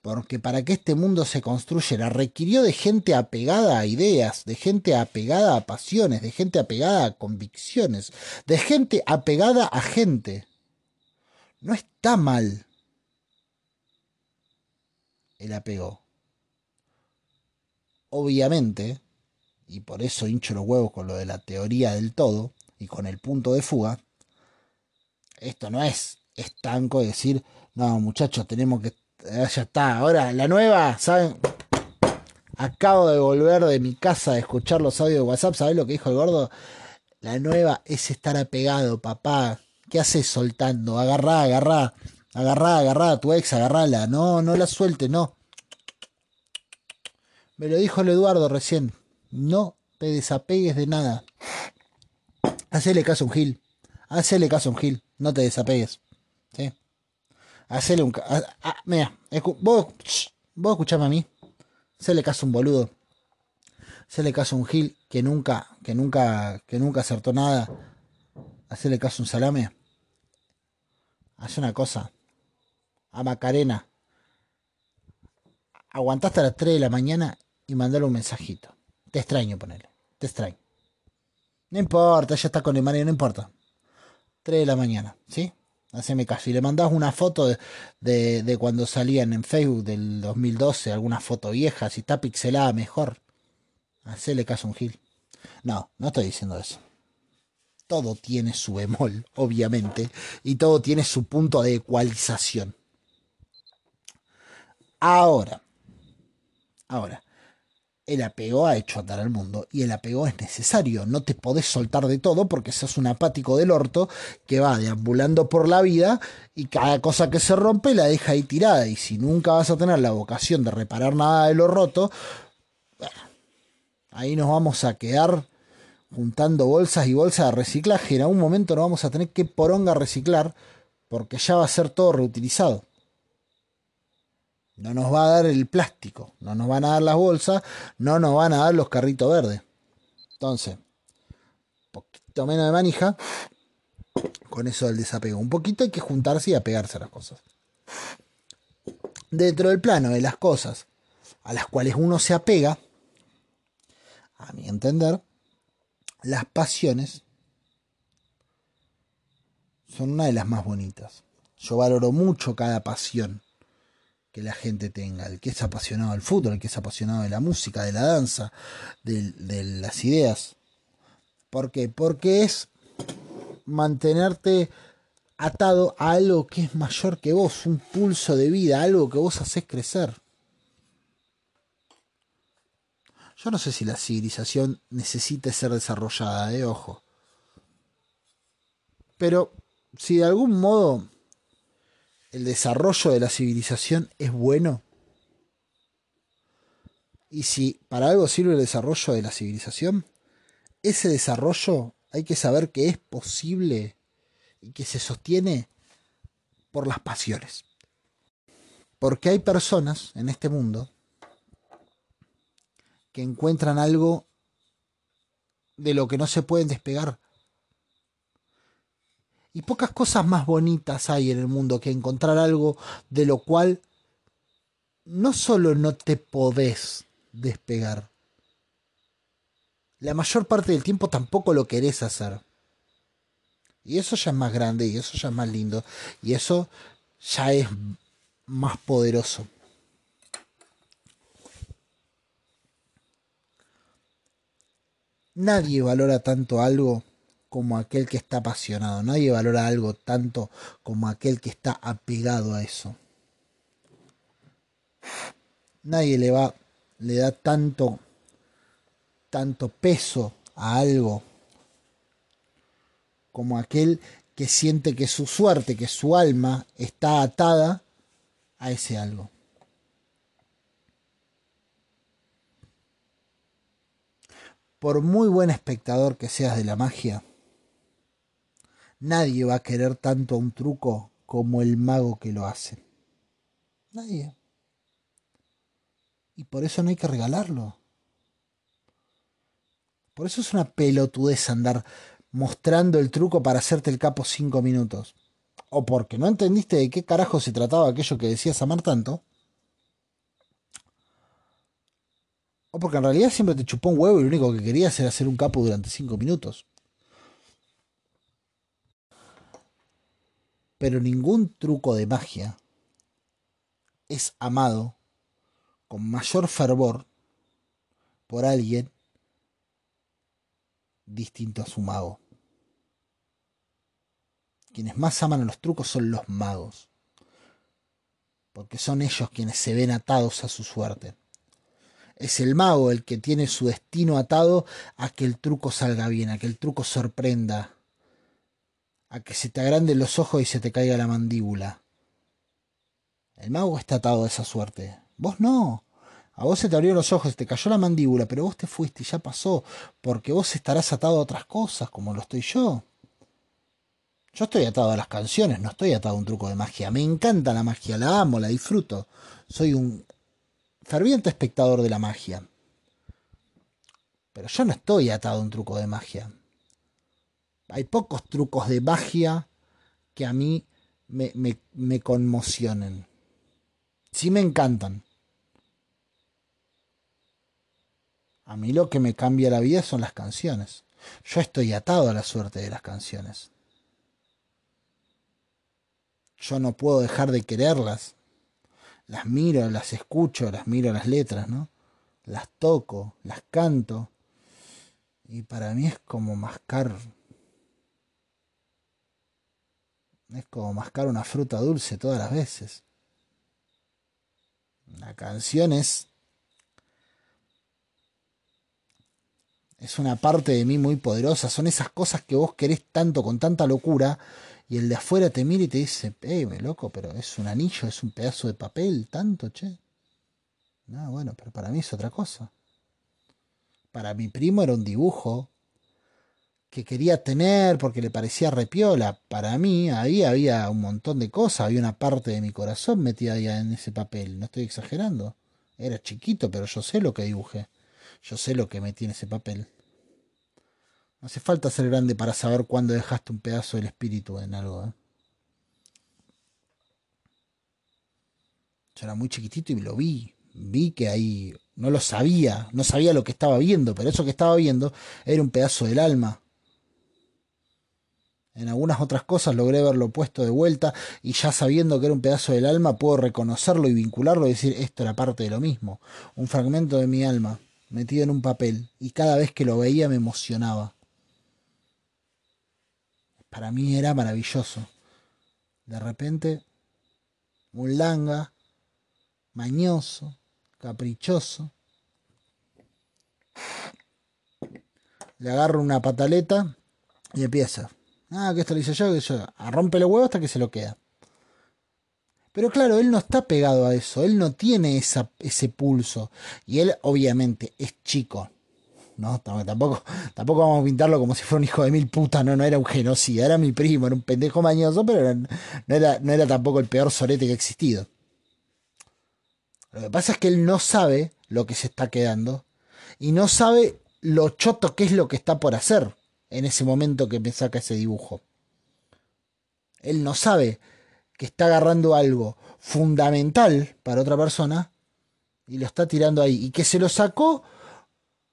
porque para que este mundo se construyera requirió de gente apegada a ideas, de gente apegada a pasiones, de gente apegada a convicciones, de gente apegada a gente. No está mal el apego. Obviamente, y por eso hincho los huevos con lo de la teoría del todo y con el punto de fuga, esto no es estanco decir, no muchachos, tenemos que ya está. Ahora, la nueva, ¿saben? Acabo de volver de mi casa de escuchar los audios de WhatsApp. ¿Sabes lo que dijo el gordo? La nueva es estar apegado, papá. ¿Qué haces soltando? Agarrá, agarrá. Agarrá, agarrá a tu ex, agarrala. No, no la suelte, no. Me lo dijo el Eduardo recién. No te desapegues de nada. Hacele caso a un Gil. Hacele caso a un Gil. No te desapegues. ¿Sí? Hacele un... mira, vos, vos escuchame a mí. Se le caso un boludo. Se le caso un gil que nunca, que nunca, que nunca acertó nada. Hacerle caso un salame. Hace una cosa. A Macarena. Aguantaste a las 3 de la mañana y mandale un mensajito. Te extraño, ponele. Te extraño. No importa, ya está con el marido, no importa. 3 de la mañana, ¿sí? Haceme caso. Y le mandás una foto de, de, cuando salían en Facebook del 2012, alguna foto vieja, si está pixelada mejor. Hacele caso a un gil. No, no estoy diciendo eso. Todo tiene su bemol, obviamente, y todo tiene su punto de ecualización. Ahora, ahora, el apego ha hecho andar al mundo y el apego es necesario. No te podés soltar de todo porque sos un apático del orto que va deambulando por la vida y cada cosa que se rompe la deja ahí tirada. Y si nunca vas a tener la vocación de reparar nada de lo roto, ahí nos vamos a quedar juntando bolsas y bolsas de reciclaje. En algún momento nos vamos a tener que poronga reciclar porque ya va a ser todo reutilizado. No nos va a dar el plástico, no nos van a dar las bolsas, no nos van a dar los carritos verdes. Entonces, poquito menos de manija con eso del desapego. Un poquito hay que juntarse y apegarse a las cosas. Dentro del plano de las cosas a las cuales uno se apega, a mi entender, las pasiones son una de las más bonitas. Yo valoro mucho cada pasión que la gente tenga, el que es apasionado del fútbol, el que es apasionado de la música, de la danza, de, las ideas. ¿Por qué? Porque es mantenerte atado a algo que es mayor que vos, un pulso de vida, algo que vos haces crecer. Yo no sé si la civilización necesita ser desarrollada, de ¿eh? ojo. Pero si de algún modo el desarrollo de la civilización es bueno? Y si para algo sirve el desarrollo de la civilización, ese desarrollo hay que saber que es posible y que se sostiene por las pasiones. Porque hay personas en este mundo que encuentran algo de lo que no se pueden despegar y pocas cosas más bonitas hay en el mundo que encontrar algo de lo cual no solo no te podés despegar, la mayor parte del tiempo tampoco lo querés hacer. Y eso ya es más grande, y eso ya es más lindo, y eso ya es más poderoso. Nadie valora tanto algo como aquel que está apasionado. Nadie valora algo tanto como aquel que está apegado a eso. Nadie le va, le da tanto, tanto peso a algo como aquel que siente que su suerte, que su alma está atada a ese algo. Por muy buen espectador que seas de la magia, Nadie va a querer tanto a un truco como el mago que lo hace. Nadie. Y por eso no hay que regalarlo. Por eso es una pelotudez andar mostrando el truco para hacerte el capo cinco minutos. O porque no entendiste de qué carajo se trataba aquello que decías amar tanto. O porque en realidad siempre te chupó un huevo y lo único que querías era hacer un capo durante cinco minutos. Pero ningún truco de magia es amado con mayor fervor por alguien distinto a su mago. Quienes más aman a los trucos son los magos, porque son ellos quienes se ven atados a su suerte. Es el mago el que tiene su destino atado a que el truco salga bien, a que el truco sorprenda, a que se te agranden los ojos y se te caiga la mandíbula. El mago está atado a esa suerte. Vos no. A vos se te abrieron los ojos, se te cayó la mandíbula, pero vos te fuiste y ya pasó, porque vos estarás atado a otras cosas, como lo estoy yo. Yo estoy atado a las canciones, no estoy atado a un truco de magia. Me encanta la magia, la amo, la disfruto. Soy un ferviente espectador de la magia. Pero yo no estoy atado a un truco de magia. Hay pocos trucos de magia que a mí me, me, conmocionen. Sí me encantan. A mí lo que me cambia la vida son las canciones. Yo estoy atado a la suerte de las canciones. Yo no puedo dejar de quererlas. Las miro, las escucho, las miro las letras, ¿no? Las toco, las canto. Y para mí es como mascar. Es como mascar una fruta dulce todas las veces. La canción es. Es una parte de mí muy poderosa. Son esas cosas que vos querés tanto, con tanta locura, y el de afuera te mira y te dice, hey, me loco, pero es un anillo, es un pedazo de papel, tanto, che. No, bueno, pero para mí es otra cosa. Para mi primo era un dibujo que quería tener porque le parecía repiola. Para mí ahí había un montón de cosas, había una parte de mi corazón metida ahí en ese papel, no estoy exagerando. Era chiquito, pero yo sé lo que dibujé. Yo sé lo que metí en ese papel. No hace falta ser grande para saber cuándo dejaste un pedazo del espíritu en algo. ¿eh? Yo era muy chiquitito y lo vi. Vi que ahí no lo sabía, no sabía lo que estaba viendo, pero eso que estaba viendo era un pedazo del alma. En algunas otras cosas logré verlo puesto de vuelta y ya sabiendo que era un pedazo del alma puedo reconocerlo y vincularlo y decir esto era parte de lo mismo. Un fragmento de mi alma metido en un papel y cada vez que lo veía me emocionaba para mí era maravilloso. De repente, un langa, mañoso, caprichoso. Le agarro una pataleta y empieza. Ah, que esto lo hice yo, que yo. A rompe los huevos hasta que se lo queda. Pero claro, él no está pegado a eso, él no tiene ese pulso. Y él obviamente es chico, ¿no? Tampoco, tampoco vamos a pintarlo como si fuera un hijo de mil putas, no, no era un genocida, era mi primo, era un pendejo mañoso, pero no, era, no era tampoco el peor sorete que ha existido. Lo que pasa es que él no sabe lo que se está quedando y no sabe lo choto que es lo que está por hacer en ese momento que me saca ese dibujo. Él no sabe que está agarrando algo fundamental para otra persona y lo está tirando ahí y que se lo sacó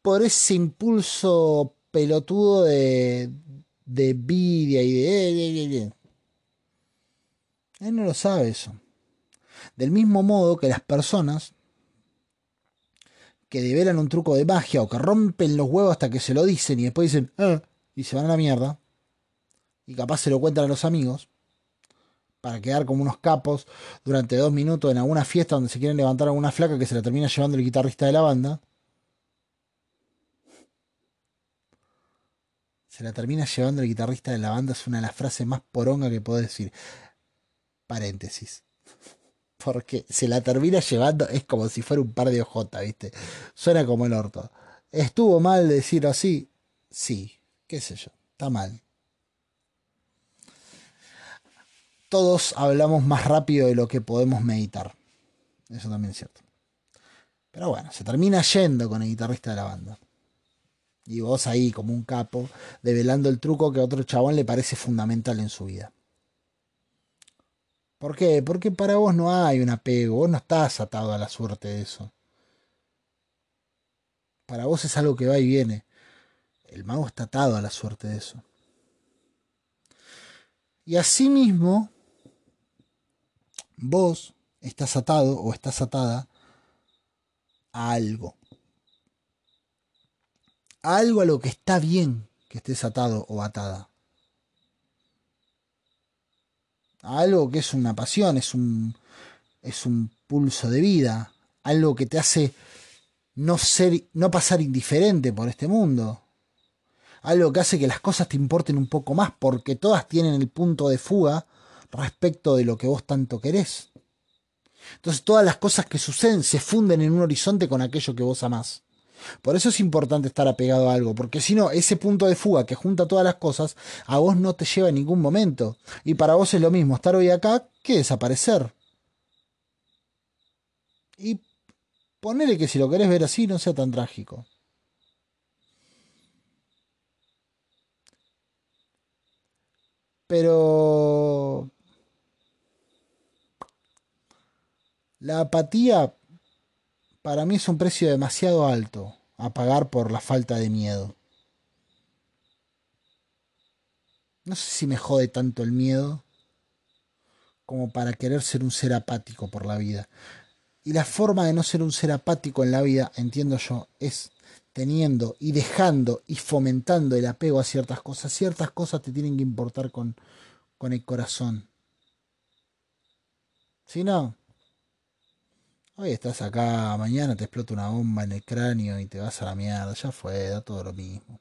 por ese impulso pelotudo de, de envidia y de, Él no lo sabe eso. Del mismo modo que las personas que develan un truco de magia o que rompen los huevos hasta que se lo dicen y después dicen, ah", y se van a la mierda, y capaz se lo cuentan a los amigos, para quedar como unos capos durante dos minutos en alguna fiesta donde se quieren levantar a una flaca que se la termina llevando el guitarrista de la banda, se la termina llevando el guitarrista de la banda, es una de las frases más poronga que puedo decir. Paréntesis. Porque se la termina llevando, es como si fuera un par de ojotas, ¿viste? Suena como el orto. ¿Estuvo mal decir así? Sí, qué sé yo, está mal. Todos hablamos más rápido de lo que podemos meditar. Eso también es cierto. Pero bueno, se termina yendo con el guitarrista de la banda. Y vos ahí como un capo, develando el truco que a otro chabón le parece fundamental en su vida. ¿Por qué? Porque para vos no hay un apego, vos no estás atado a la suerte de eso. Para vos es algo que va y viene. El mago está atado a la suerte de eso. Y asimismo, vos estás atado o estás atada a algo algo a lo que está bien que estés atado o atada. algo que es una pasión, es un, es un pulso de vida, algo que te hace no, ser, no pasar indiferente por este mundo. Algo que hace que las cosas te importen un poco más porque todas tienen el punto de fuga respecto de lo que vos tanto querés. Entonces todas las cosas que suceden se funden en un horizonte con aquello que vos amás. Por eso es importante estar apegado a algo, porque si no, ese punto de fuga que junta todas las cosas, a vos no te lleva en ningún momento. Y para vos es lo mismo estar hoy acá que desaparecer. Y ponele que si lo querés ver así no sea tan trágico. Pero la apatía para mí es un precio demasiado alto a pagar por la falta de miedo. No sé si me jode tanto el miedo como para querer ser un ser apático por la vida. Y la forma de no ser un ser apático en la vida, entiendo yo, es teniendo y dejando y fomentando el apego a ciertas cosas. Ciertas cosas te tienen que importar con, con el corazón. Si no, hoy estás acá, mañana te explota una bomba en el cráneo y te vas a la mierda. Ya fue, da todo lo mismo.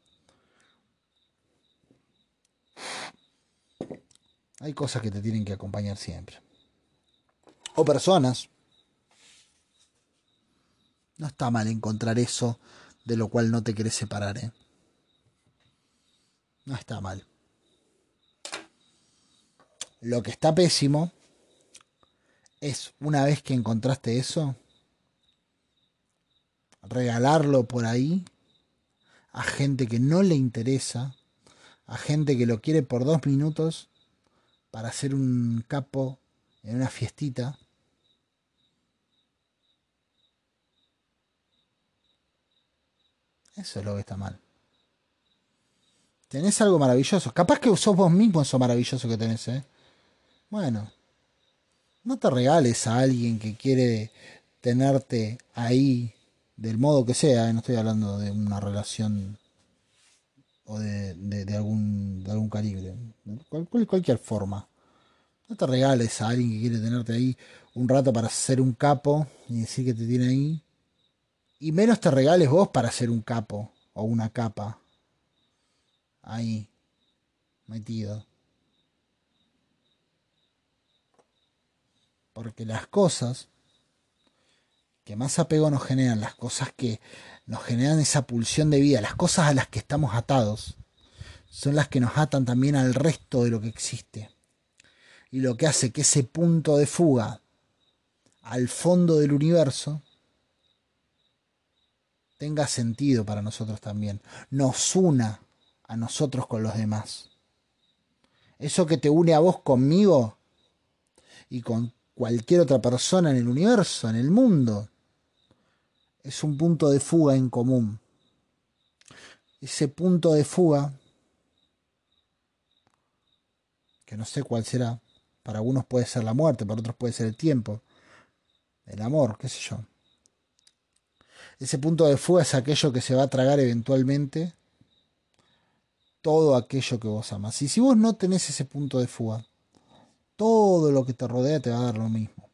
Hay cosas que te tienen que acompañar siempre. O personas. No está mal encontrar eso de lo cual no te querés separar, ¿eh? No está mal. Lo que está pésimo es, una vez que encontraste eso, regalarlo por ahí a gente que no le interesa, a gente que lo quiere por dos minutos para hacer un capo en una fiestita Eso es lo que está mal. Tenés algo maravilloso. Capaz que sos vos mismo eso maravilloso que tenés, ¿eh? Bueno. No te regales a alguien que quiere tenerte ahí del modo que sea. ¿eh? No estoy hablando de una relación o de, algún, de algún calibre. Cual, cualquier forma. No te regales a alguien que quiere tenerte ahí un rato para ser un capo y decir que te tiene ahí y menos te regales vos para ser un capo o una capa. Ahí, metido. Porque las cosas que más apego nos generan, las cosas que nos generan esa pulsión de vida, las cosas a las que estamos atados, son las que nos atan también al resto de lo que existe. Y lo que hace que ese punto de fuga al fondo del universo tenga sentido para nosotros también, nos una a nosotros con los demás. Eso que te une a vos conmigo y con cualquier otra persona en el universo, en el mundo, es un punto de fuga en común. Ese punto de fuga, que no sé cuál será, para algunos puede ser la muerte, para otros puede ser el tiempo, el amor, qué sé yo. Ese punto de fuga es aquello que se va a tragar eventualmente todo aquello que vos amas. Y si vos no tenés ese punto de fuga, todo lo que te rodea te va a dar lo mismo.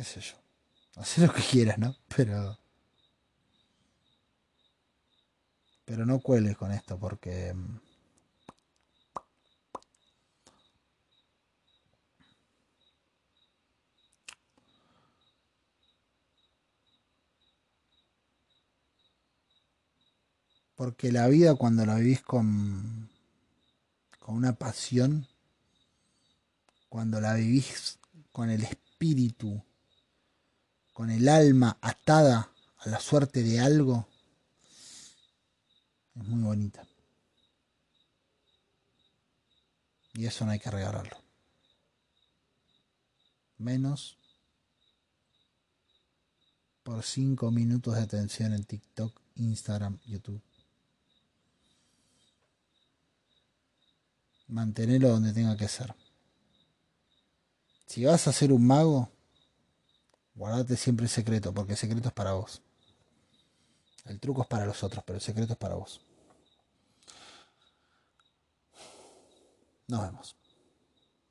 qué sé yo. Haz lo que quieras, ¿no? Pero. Pero no cueles con esto porque. Porque la vida cuando la vivís con, con una pasión, cuando la vivís con el espíritu, con el alma atada a la suerte de algo, es muy bonita. Y eso no hay que regalarlo. Menos por cinco minutos de atención en TikTok, Instagram, YouTube. Mantenerlo donde tenga que ser. Si vas a ser un mago, guardate siempre el secreto, porque el secreto es para vos. El truco es para los otros, pero el secreto es para vos. Nos vemos.